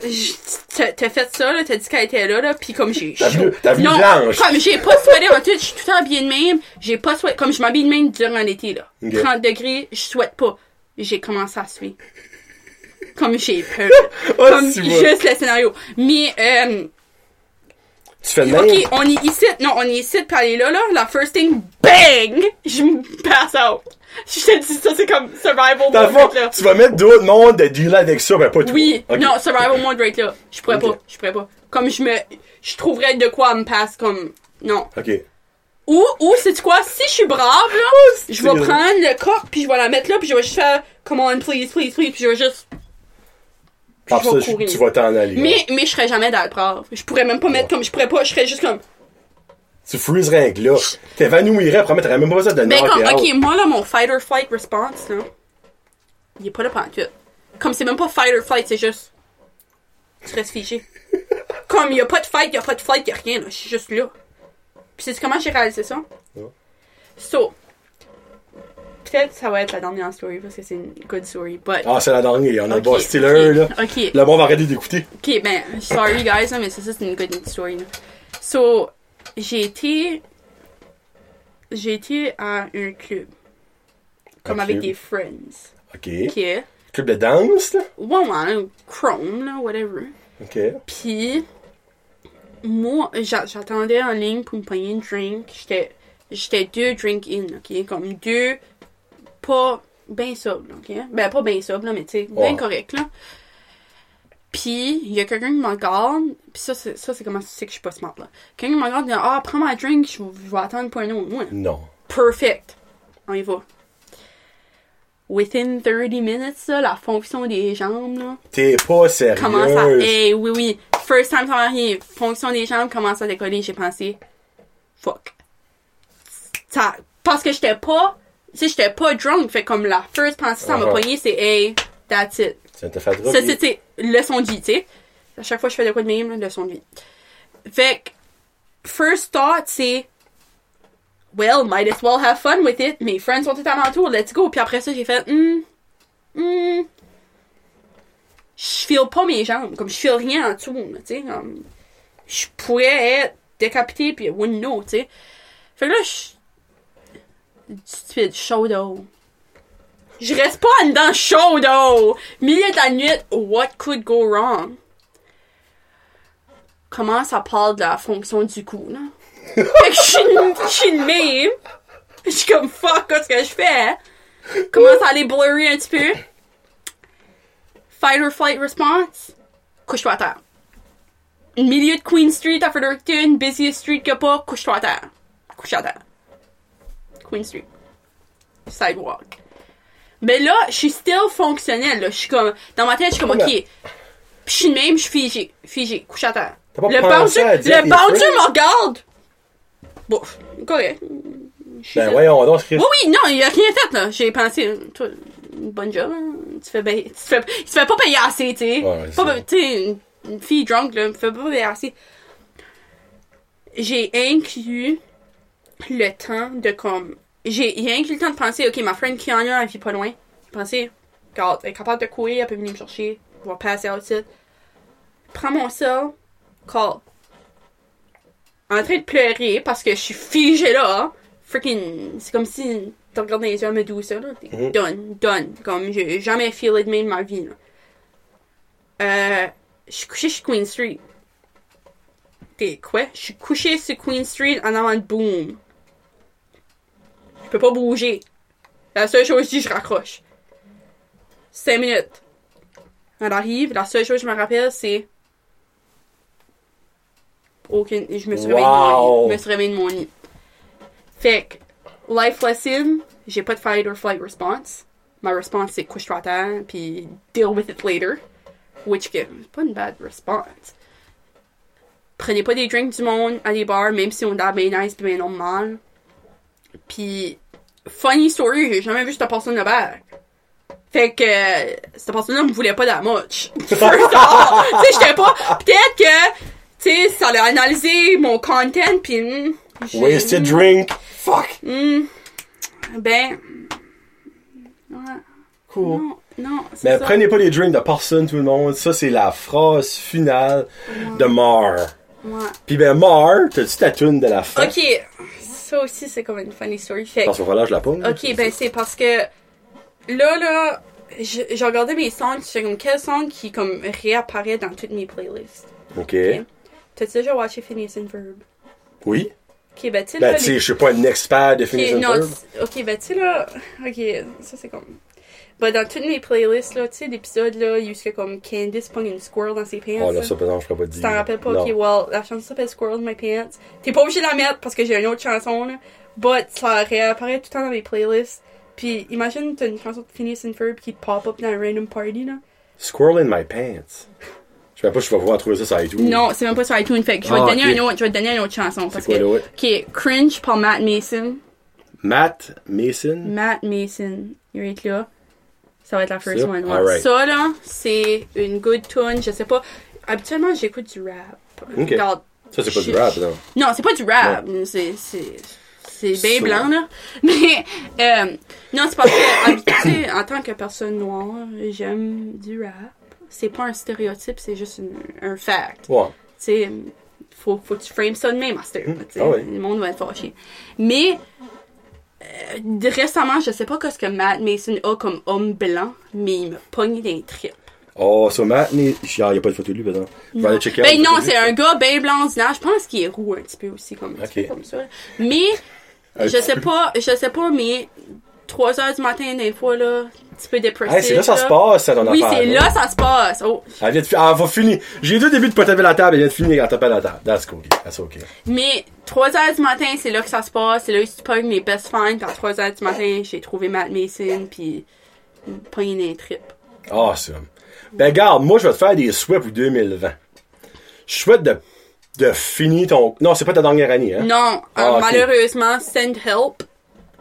T'as fait ça, là, t'as dit qu'elle était là, là, pis comme j'ai T'as vu- t'as vu non, blanche. comme j'ai pas souhaité en tout, je suis tout le temps habillée de même, j'ai pas souhaité, comme je m'habille de même durant l'été, là. Ok. 30 degrés, je souhaite pas. J'ai commencé à suer. Comme j'ai peur. Oh, comme juste le scénario. Mais, euh, Tu fais le même? Ok, on est ici. Non, on est ici pis elle est là, là. La first thing, bang! Je me passe out. Je te dis ça, c'est comme survival Dans mode fond, là. tu vas mettre d'autres mondes de dealer avec ça, ben pas toi. Oui, non, survival mode right là. Je pourrais pas, je pourrais pas. Comme je me, je trouverais de quoi me passe comme, non. Ok. Ou, ou, c'est quoi, si je suis brave, là, je vais prendre le corps puis je vais la mettre là puis je vais juste faire, come on, please, please, please, puis je vais juste, Vais ça, tu vas t'en aller. mais, mais je serais jamais dans le brave. Je pourrais même pas mettre comme, je pourrais pas, je serais juste comme, Tu freezerais avec là. T'évanouirais, après, t'aurais même pas besoin de Ben knock comme, out. ok, moi là, mon fight or flight response, là, il est pas là pantoute. Comme c'est même pas fight or flight, c'est juste, tu restes figé. Comme il y a pas de fight, il y a pas de flight, il y a rien, là, je suis juste là. Puis c'est comment j'ai réalisé ça? Ouais. So, peut-être ça va être la dernière story parce que c'est une good story, but... Ah, c'est la dernière. On a Ok, Boss Steeler, ok, là. Ok, Le monde va arrêter d'écouter. ok, ben, sorry guys, mais c'est ça, c'est une good story, là. So, j'ai été... J'ai été à un club. Comme Un avec club. des friends. Ok. Ok. Club de danse, là? Ouais, ouais, Chrome, là, whatever. Ok. Puis, moi, j'a- j'attendais en ligne pour me payer une drink. J'étais, j'étais deux drinks in, ok? Comme deux, pas bien sobre, ok? Ben, pas bien sobre, là, mais tu sais, bien Ouais. correct, là. Puis, il y a quelqu'un qui me regarde. Puis ça, c'est, ça, c'est comment tu sais que je suis pas smart, là. Quelqu'un me regarde, il dit, ah, prends ma drink, je, je vais attendre pour un autre. Moi, Non. Perfect. On y va. Within 30 minutes, là, la fonction des jambes, là, T'es pas sérieuse. commence à. Eh oui, oui. First time ça rien. Fonction des jambes commence à décoller. J'ai pensé. Fuck. Ça. Parce que j'étais pas. Sais, j'étais pas drunk. Fait comme la first pensée, ça m'a Uh-huh. pogné, c'est hey, that's it. Ça fait Ça, sais, leçon de vie, tu sais. À chaque fois que je fais de quoi de même, leçon de vie. Fait que, first thought, c'est, well, might as well have fun with it. Mes friends sont tout alentour, let's go. Puis après ça, j'ai fait, hmm, hmm. je file pas mes jambes. Comme, je file rien en dessous, tu sais. Comme, je pourrais être décapité puis wouldn't know, tu sais. Fait que là, je... Stupide, chaud d'eau. Je reste pas en dedans chaud d'eau. Milieu de la nuit, what could go wrong? Comment ça parle de la fonction du cou, là? fait que je suis une- même. Je suis comme fuck, qu'est-ce que je fais? Commence à aller blurry un petit peu? Fight or flight response? Couche-toi à terre. Milieu de Queen Street à Fredericton, busiest street que pas, couche-toi à terre. Couche à terre. Queen Street. Sidewalk. Mais là, je suis still fonctionnelle, là. Je suis comme, dans ma tête, je suis comme, ok. Puis je suis de même, je suis figé. Figé. Couche à terre. Pas Le dire le friends? me regarde. Bon, correct. Ben voyons donc. Oui, oui, non, il a rien fait, là. J'ai pensé, toi, bonne job, hein. Tu fais bien, tu fais, tu fais pas payer assez, tu sais. Ouais, Pas- tu sais, une, une fille drunk, là, me fait pas payer assez. J'ai inclus le temps de comme, j'ai, j'ai inclus le temps de penser, ok, ma friend Kiana, elle vit pas loin. J'ai pensé, regarde, elle est capable de courir, elle peut venir me chercher, je vais passer outside. Prends mon cell, call. En train de pleurer parce que je suis figée là. Freaking, c'est comme si tu regardes les yeux à Medusa, là? T'es Mhm. done, done. Comme, j'ai jamais feelé de même de ma vie, là. Euh, je suis couchée sur Queen Street. T'es quoi? Je suis couchée sur Queen Street en avant de boom. Je peux pas bouger. La seule chose que je dis, je raccroche. Cinq minutes. Elle arrive, la seule chose que je me rappelle, c'est. Aucune. Je me suis réveillée de mon Wow. lit. Je me suis réveillée de mon lit. Fait que, life lesson, j'ai pas de fight or flight response. Ma response, c'est couche-toi à terre, puis deal with it later. Which, c'est pas une bad response. Prenez pas des drinks du monde à des bars, même si on a bien nice pis bien normal. Puis, funny story, j'ai jamais vu cette personne de back. Fait que, euh, cette personne-là me voulait pas that much. First of all. tu sais, j'étais pas, peut-être que, tu sais, ça a analysé mon content pis, hmm, Wasted drink. Fuck. Hmm, ben, ouais, Cool. non, non, Mais ça. prenez pas les drinks de personne, tout le monde. Ça, c'est la phrase finale de Mar. Ouais. Puis ben, Mar, t'as-tu ta tune de la fin? Ok, ça aussi c'est comme une funny story. Fait que- Parce qu'on relâche la pomme. Ok, ben c'est parce que là, là, j'ai regardé mes songs, c'est comme quel song qui comme réapparaît dans toutes mes playlists. Ok. T'as-tu déjà watché Phineas and Ferb? Oui. Ok, ben tu sais Ben, là, tu sais, je suis pas un expert de Phineas and tu- ok, ben tu sais là, ok, ça c'est comme... Ben dans toutes mes playlists là, tu sais l'épisode là, il y a eu ce que comme Candice pogne une squirrel dans ses pants. Oh là, ça, par exemple, je ferais pas dire. Tu t'en rappelles pas? Non. Ok, well, la chanson s'appelle Squirrel in My Pants. T'es pas obligé de la mettre parce que j'ai une autre chanson, là. But ça réapparaît tout le temps dans mes playlists. Puis imagine, t'as une chanson de Phineas and Ferb qui pop up dans un random party, là. Squirrel in my pants. Je sais pas si je vais pouvoir trouver ça sur iTunes. Non, c'est même pas sur iTunes. Fait que je vais Ah, te donner ok. un autre, je vais te donner une autre chanson. Parce quoi que, l'autre? ok, Cringe par Matt Mason. Matt Mason? Matt Mason, il va être là. Ça va être la first one. ouais. Ça, là, c'est une good tune. Je sais pas. Habituellement, j'écoute du rap. Regarde, Ça, c'est pas du rap, non? Non, c'est pas du rap. C'est, c'est, c'est bien blanc, là. Mais, euh, non, c'est parce que, en tant que personne noire, j'aime du rap. C'est pas un stéréotype, c'est juste une- un fact. Ouais. Tu sais, faut, faut que tu frames ça de même, tu sais. Ah ouais. Le monde va être fâché. Mais, récemment, je sais pas ce que Matt Mason a comme homme blanc, mais il me pogne des tripes. Oh, sur Matt, il y a pas de photo de lui, maintenant. Je vais aller checker. Ben non, c'est un gars bien blanc. Je pense qu'il est roux un petit peu aussi, comme, ça. Mais, Un je sais peu. pas, je sais pas, mais 3 heures du matin, des fois, là, un petit peu dépressif. Hey, c'est là que ça se passe, ça, ton Oui, c'est là ça se passe. Oh. Elle vient de fi- ah, va finir. J'ai deux débuts de pas taper la table, elle vient de finir quand taper la table. That's cool. That's okay. Mais 3 heures du matin, c'est là que ça se passe. C'est là que tu pognes mes best friends. Puis à 3 heures du matin, j'ai trouvé Matt Mason, puis pogne des tripes. Awesome. Ben, garde, moi, je vais te faire des souhaits pour 2020. Je souhaite de, de finir ton. Non, c'est pas ta dernière année, hein? Non, Ah, euh, ok. malheureusement, send help,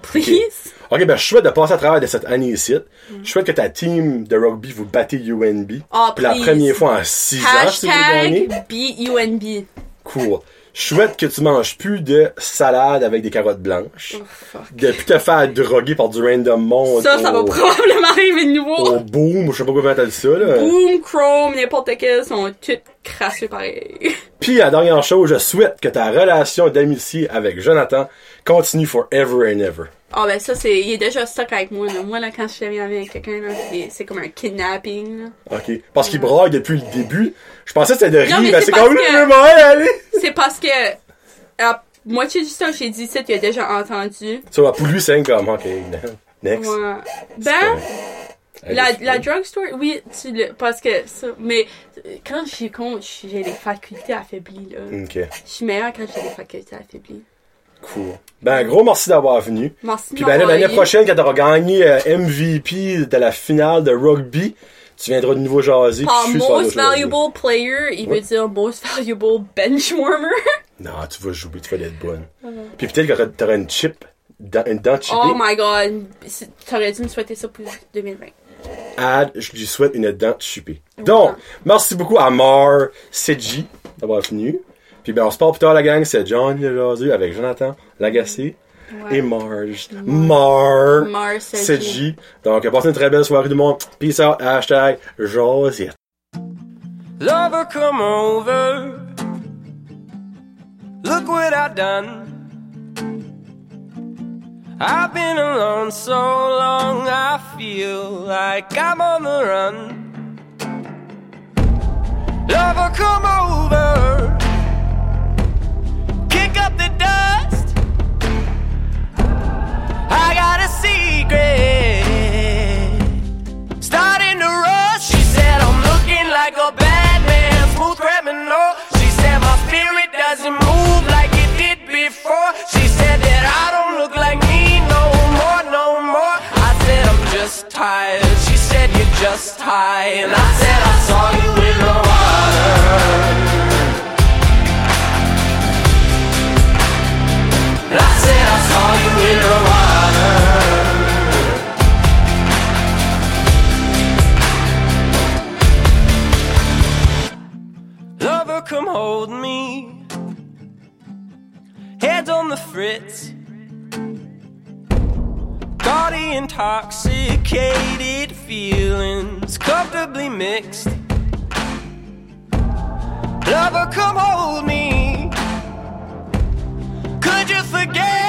please. Ok, ben, je souhaite de passer à travers de cette année ici. Je souhaite que ta team de rugby vous battez UNB. Ah, pour la première fois en 6 ans, si vous gagnez. BUNB. Cool. Je souhaite que tu manges plus de salade avec des carottes blanches. Oh. De plus te faire droguer par du random monde. Ça, ça va probablement arriver de nouveau. au boom, je sais pas comment t'as dit ça, là. Boom, Chrome, n'importe quel sont toutes crassées pareil. Puis, la dernière chose, je souhaite que ta relation d'amitié avec Jonathan continue forever and ever. Ah ben ça, c'est... Il est déjà stuck avec moi, là. Moi, là, quand je suis amie avec quelqu'un, là, c'est- c'est comme un kidnapping, là. OK. Parce qu'il braille depuis le début. Je pensais que c'était de rire, mais mais c'est c'est comme, que-. C'est parce que... À moitié du temps, j'ai dit ça, tu as déjà entendu. Ça va, pour lui, c'est comme, OK, next. Ouais. Ben... La, la drugstore, oui, tu le, parce que ça, mais quand je suis con, j'ai des facultés affaiblies, là. OK, Je suis meilleure quand j'ai des facultés affaiblies. cool. Ben, gros merci d'avoir venu. Merci. Puis ben là, l'année prochaine, quand t'auras gagné euh, MVP de la finale de rugby, tu viendras de nouveau jaser. Par puis most valuable player, il Ouais. veut dire most valuable benchwarmer. Non, tu vas jouer, tu vas être bonne. Puis peut-être que t'auras- une chip, dans- une dent chippée. oh my god, t'aurais dû me souhaiter ça pour 2020. Ad, je lui souhaite une dent chippée. Donc, merci beaucoup à Mar, Seji, d'avoir venu. Puis ben, on se parle plus tard, la gang. C'est John le jaseux avec Jonathan Lagacé Ouais. et Marge. Mar, Mars, Seji. Donc, passez une très belle soirée du monde. Peace out, hashtag Josette. Lover, come over. Look what I done. I've been alone so long, I feel like I'm on the run. Lover, come over. Kick up the dust. I got a secret high, and I said I saw you in the water. I said I saw you in the water. Lover, come hold me. Head on the fritz. Gaudy, intoxicated feelings, comfortably mixed. Lover, come hold me. Could you forget?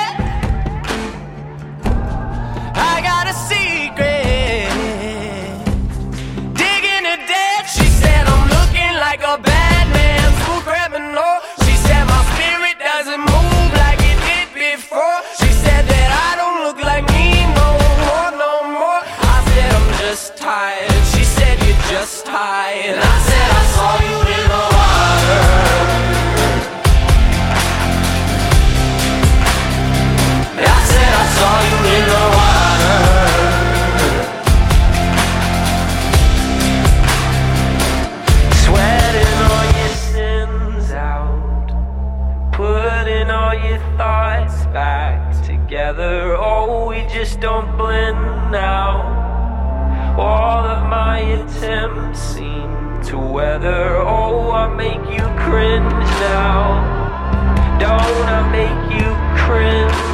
Don't blend now. All of my attempts seem to weather. Oh, I make you cringe now. Don't I make you cringe?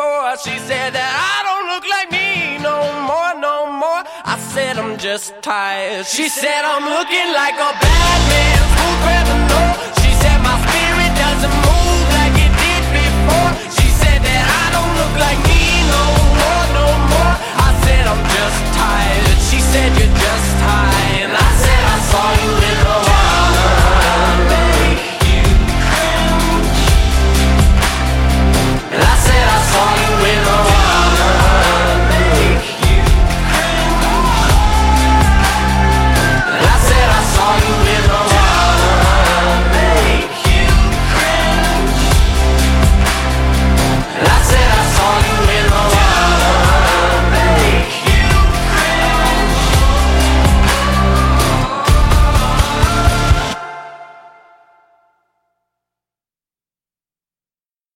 before. She said that I don't look like me no more, no more. I said I'm just tired. She said I'm looking like a bad man's food criminal. She said my spirit doesn't move like it did before. She said that I don't look like me no more, no more. I said I'm just tired. She said you're just tired. and I said I saw you.